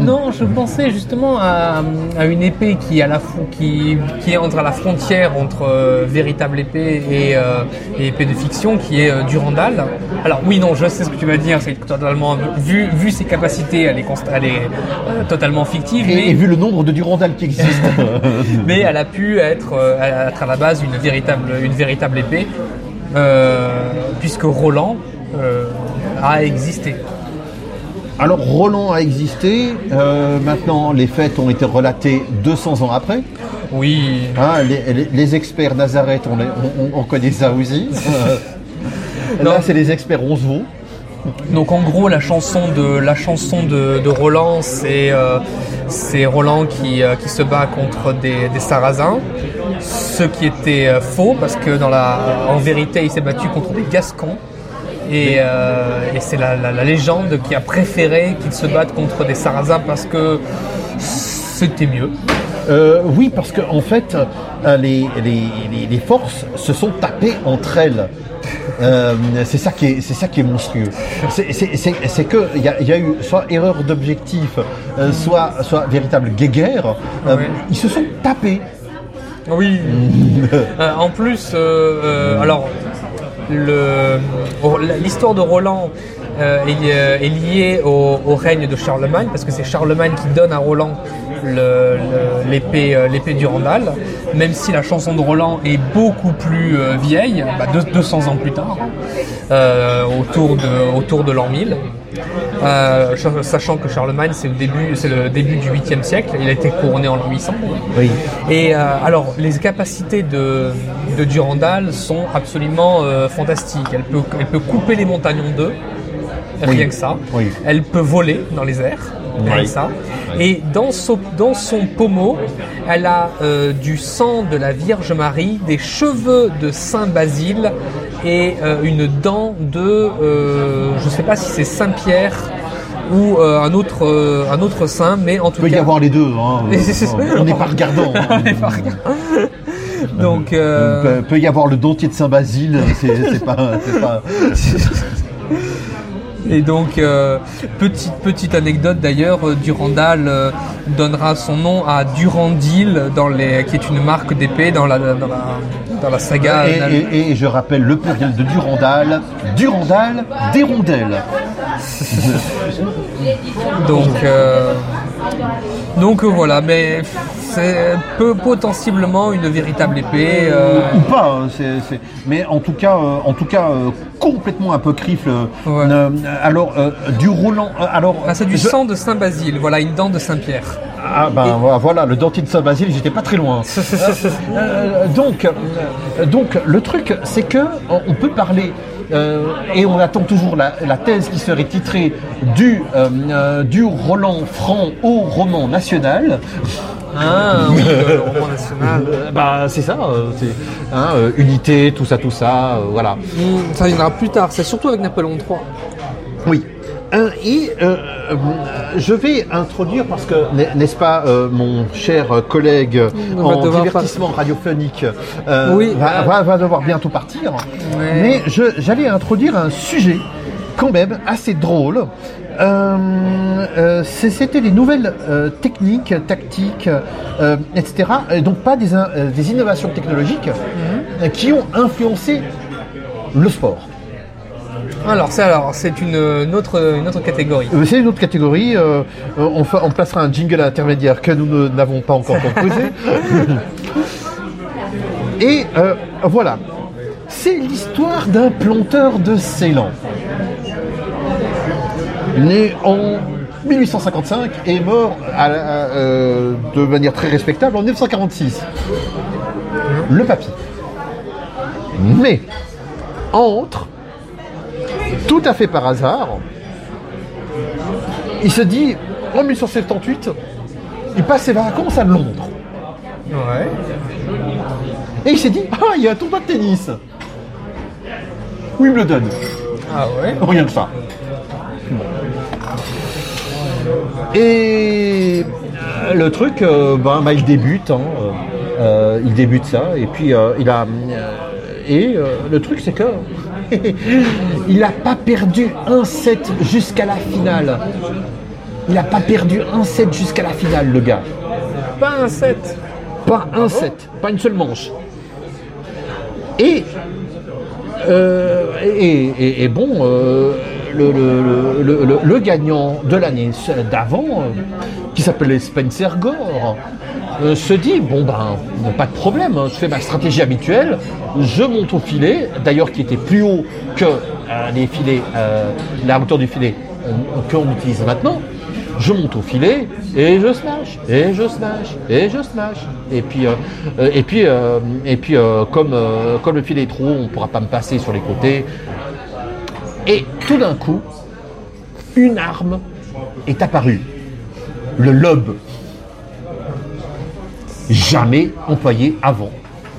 [SPEAKER 2] Non, je pensais justement à, à une épée qui, est à la qui, qui est entre à la frontière entre euh, véritable épée et, euh, et épée de fiction, qui est euh, Durandal. Alors oui, non, je sais ce que tu vas dire, c'est totalement vu, vu ses capacités, elle est, elle est euh, totalement fictive,
[SPEAKER 1] et,
[SPEAKER 2] mais,
[SPEAKER 1] et vu le nombre de Durandal qui existent. [LAUGHS]
[SPEAKER 2] mais elle a pu être, euh, être à la base une véritable, une véritable épée, euh, puisque Roland euh, a existé.
[SPEAKER 1] Alors Roland a existé, euh, maintenant les faits ont été relatés 200 ans après.
[SPEAKER 2] Oui,
[SPEAKER 1] Hein, les, les- les experts Nazareth, on, les- on- on- on connaît ça aussi. [LAUGHS] Euh. Là, c'est les experts Roncevaux.
[SPEAKER 2] Donc en gros la chanson de la chanson de, de Roland c'est euh, Roland qui, euh, qui se bat contre des, des Sarrasins, ce qui était euh, faux parce que dans la en vérité il s'est battu contre des Gascons et, euh, et c'est la, la- la légende qui a préféré qu'il se batte contre des Sarrasins parce que c'était mieux.
[SPEAKER 1] Euh, oui, parce que en fait, les, les- les- forces se sont tapées entre elles. Euh, c'est ça qui est, c'est ça qui est monstrueux. C'est- que il y, a- il y a eu soit erreur d'objectif, soit, soit véritable guéguerre. Ils se sont tapés.
[SPEAKER 2] Oui. [LAUGHS] Euh, en plus, euh, euh, alors, l'histoire de Roland est, liée au, règne de Charlemagne, parce que c'est Charlemagne qui donne à Roland l'épée l'épée du Randal, même si la chanson de Roland est beaucoup plus vieille, bah, deux- 200 ans plus tard, autour de, autour de l'an 1000. Euh, ch- sachant que Charlemagne, c'est le début, c'est le début du 8e siècle. Il a été couronné en l'an 800.
[SPEAKER 1] Oui.
[SPEAKER 2] Et euh, alors, les capacités de, de Durandal sont absolument euh, fantastiques. Elle peut, elle peut couper les montagnes en deux, rien
[SPEAKER 1] Oui.
[SPEAKER 2] que ça.
[SPEAKER 1] Oui.
[SPEAKER 2] Elle peut voler dans les airs, rien que ça. Et dans son, dans son pommeau, elle a du sang de la Vierge Marie, des cheveux de Saint Basile et une dent de, je ne sais pas si c'est Saint Pierre ou euh, un autre euh, un autre saint, mais en tout
[SPEAKER 1] Il peut y
[SPEAKER 2] cas.
[SPEAKER 1] avoir les deux. hein. [LAUGHS] On n'est pas regardant. hein.
[SPEAKER 2] On n'est pas regardant. Donc, euh,
[SPEAKER 1] Il peut, y avoir le dentier de Saint-Basile. C'est c'est pas. [LAUGHS]
[SPEAKER 2] Et donc, euh, petite, petite anecdote d'ailleurs, euh, Durandal euh, donnera son nom à Durandil, dans les, qui est une marque d'épée dans la, dans, la, dans la saga.
[SPEAKER 1] Et,
[SPEAKER 2] Nal-
[SPEAKER 1] et- et je rappelle le pluriel de Durandal. Durandal, des rondelles. [LAUGHS]
[SPEAKER 2] Donc, euh, donc euh, voilà, mais c'est peu potentiellement une véritable épée. euh,
[SPEAKER 1] Ou pas. hein, Mais en tout cas, en tout cas complètement apocryphe.
[SPEAKER 2] Ouais.
[SPEAKER 1] alors, euh, du Roland. alors,
[SPEAKER 2] ah, c'est du
[SPEAKER 1] je-
[SPEAKER 2] sang de Saint Basile, voilà, une dent de Saint Pierre.
[SPEAKER 1] Ah ben voilà, voilà, le dentier de Saint-Basile, j'étais pas très loin. Euh, donc, euh, donc le truc, c'est que on peut parler. euh, et on attend toujours la, la thèse qui serait titrée du, euh, euh, du Roland Franc au roman national.
[SPEAKER 2] Ah, oui, le roman national.
[SPEAKER 1] Euh, bah c'est ça, euh, c'est hein, euh, unité, tout ça, tout ça, euh, voilà.
[SPEAKER 2] Hmm, ça viendra plus tard, c'est surtout avec Napoléon III.
[SPEAKER 1] Oui. Euh, et euh, euh, je vais introduire, parce que, n'est- n'est-ce pas, euh, mon cher collègue
[SPEAKER 2] On
[SPEAKER 1] en divertissement radiophonique euh,
[SPEAKER 2] Oui.
[SPEAKER 1] va, va- va devoir bientôt partir,
[SPEAKER 2] Ouais.
[SPEAKER 1] mais j'allais introduire un sujet quand même assez drôle. C'était les nouvelles techniques, tactiques, etc. Et donc pas des, in- des innovations technologiques euh, qui ont influencé le sport.
[SPEAKER 2] Alors, c'est alors, c'est une, une autre, une autre catégorie.
[SPEAKER 1] Euh, C'est une autre catégorie. euh, on, fa- on placera un jingle intermédiaire que nous ne- n'avons pas encore [LAUGHS] composé. Et euh, voilà. C'est l'histoire d'un planteur de Ceylan. Né en 1855 et mort à euh, de manière très respectable en 1946. Le papy. Mais, entre, tout à fait par hasard, il se dit, en 1878, il passe ses vacances à Londres.
[SPEAKER 2] Ouais.
[SPEAKER 1] Et il s'est dit, ah, il y a un tournoi de tennis. Wimbledon.
[SPEAKER 2] Ah ouais.
[SPEAKER 1] Rien que ça. Et le truc, euh, ben, bah, il débute, hein, euh, euh, il débute ça, et puis euh, il a, et le truc c'est que [LAUGHS] il n'a pas perdu un set jusqu'à la finale. Il n'a pas perdu un set jusqu'à la finale, le gars.
[SPEAKER 2] Pas un 7.
[SPEAKER 1] Pas un set, pas une seule manche. Et, euh, et, et- et bon, euh, le, le- le- le- le- le gagnant de l'année d'avant, euh, qui s'appelait Spencer Gore, euh, se dit bon ben, pas de problème, hein, je fais ma stratégie habituelle, je monte au filet, d'ailleurs qui était plus haut que euh, les filets, euh, la hauteur du filet qu'on utilise maintenant. Je monte au filet et je smash, et je smash, et je smash. Et puis, et puis, et puis comme, comme le filet est trop haut, on ne pourra pas me passer sur les côtés. Et tout d'un coup, une arme est apparue. Le lobe. Jamais employé avant.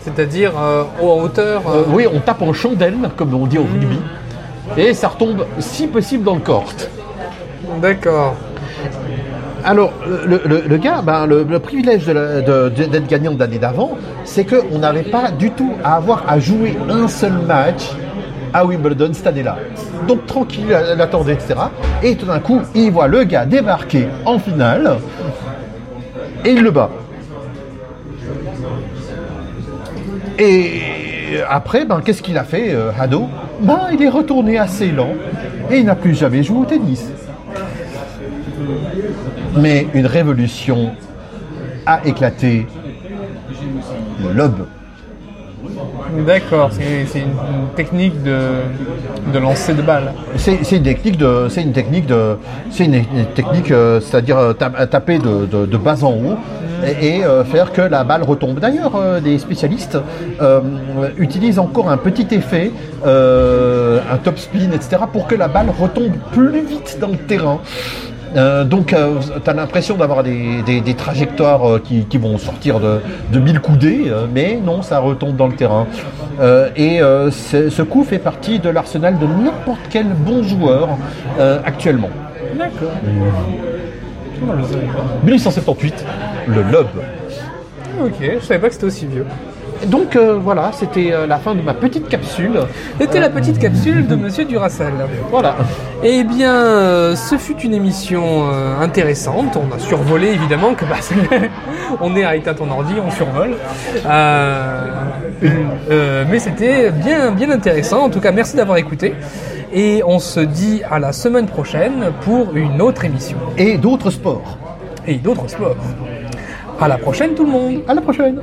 [SPEAKER 2] C'est-à-dire euh, en hauteur.
[SPEAKER 1] Euh,
[SPEAKER 2] euh,
[SPEAKER 1] oui, on tape en chandelle, comme on dit au rugby. Et ça retombe si possible dans le corps.
[SPEAKER 2] D'accord.
[SPEAKER 1] Alors, le, le- le gars, ben, le, le privilège de la- de- de- d'être gagnant de l'année d'avant, c'est qu'on n'avait pas du tout à avoir à jouer un seul match à Wimbledon cette année-là. Donc, tranquille, il attendait, etc. Et tout d'un coup, il voit le gars débarquer en finale et il le bat. Et après, ben, qu'est-ce qu'il a fait, euh, Hado? Ben, Il est retourné à Ceylan et il n'a plus jamais joué au tennis. Mais une révolution a éclaté le lobe.
[SPEAKER 2] D'accord, c'est une, technique de, de lancer de balles.
[SPEAKER 1] C'est une technique de, c'est une technique de, c'est une, technique, euh, c'est-à-dire euh, ta- taper de, de- de bas en haut et, euh, faire que la balle retombe. D'ailleurs, euh, des spécialistes euh, utilisent encore un petit effet, euh, un top spin, etc., pour que la balle retombe plus vite dans le terrain. Euh, donc, tu as l'impression d'avoir des, des- des trajectoires euh, qui, qui vont sortir de, de mille coudées, euh, mais non, ça retombe dans le terrain. Euh, et euh, ce coup fait partie de l'arsenal de n'importe quel bon joueur euh, actuellement.
[SPEAKER 2] D'accord. Oh, je savais pas.
[SPEAKER 1] 1878, le lob.
[SPEAKER 2] Ok, je savais pas que c'était aussi vieux.
[SPEAKER 1] Donc euh, voilà, c'était euh, la fin de ma petite capsule.
[SPEAKER 2] C'était la petite capsule de Monsieur Duracell.
[SPEAKER 1] Voilà.
[SPEAKER 2] Eh bien, euh, ce fut une émission euh, intéressante. On a survolé évidemment que bah, [LAUGHS] on est à éteindre ton ordi, on survole. Euh, euh, mais c'était bien, bien intéressant. En tout cas, merci d'avoir écouté. Et on se dit à la semaine prochaine pour une autre émission
[SPEAKER 1] Et d'autres sports.
[SPEAKER 2] et d'autres sports. À la prochaine tout le monde.
[SPEAKER 1] À la prochaine.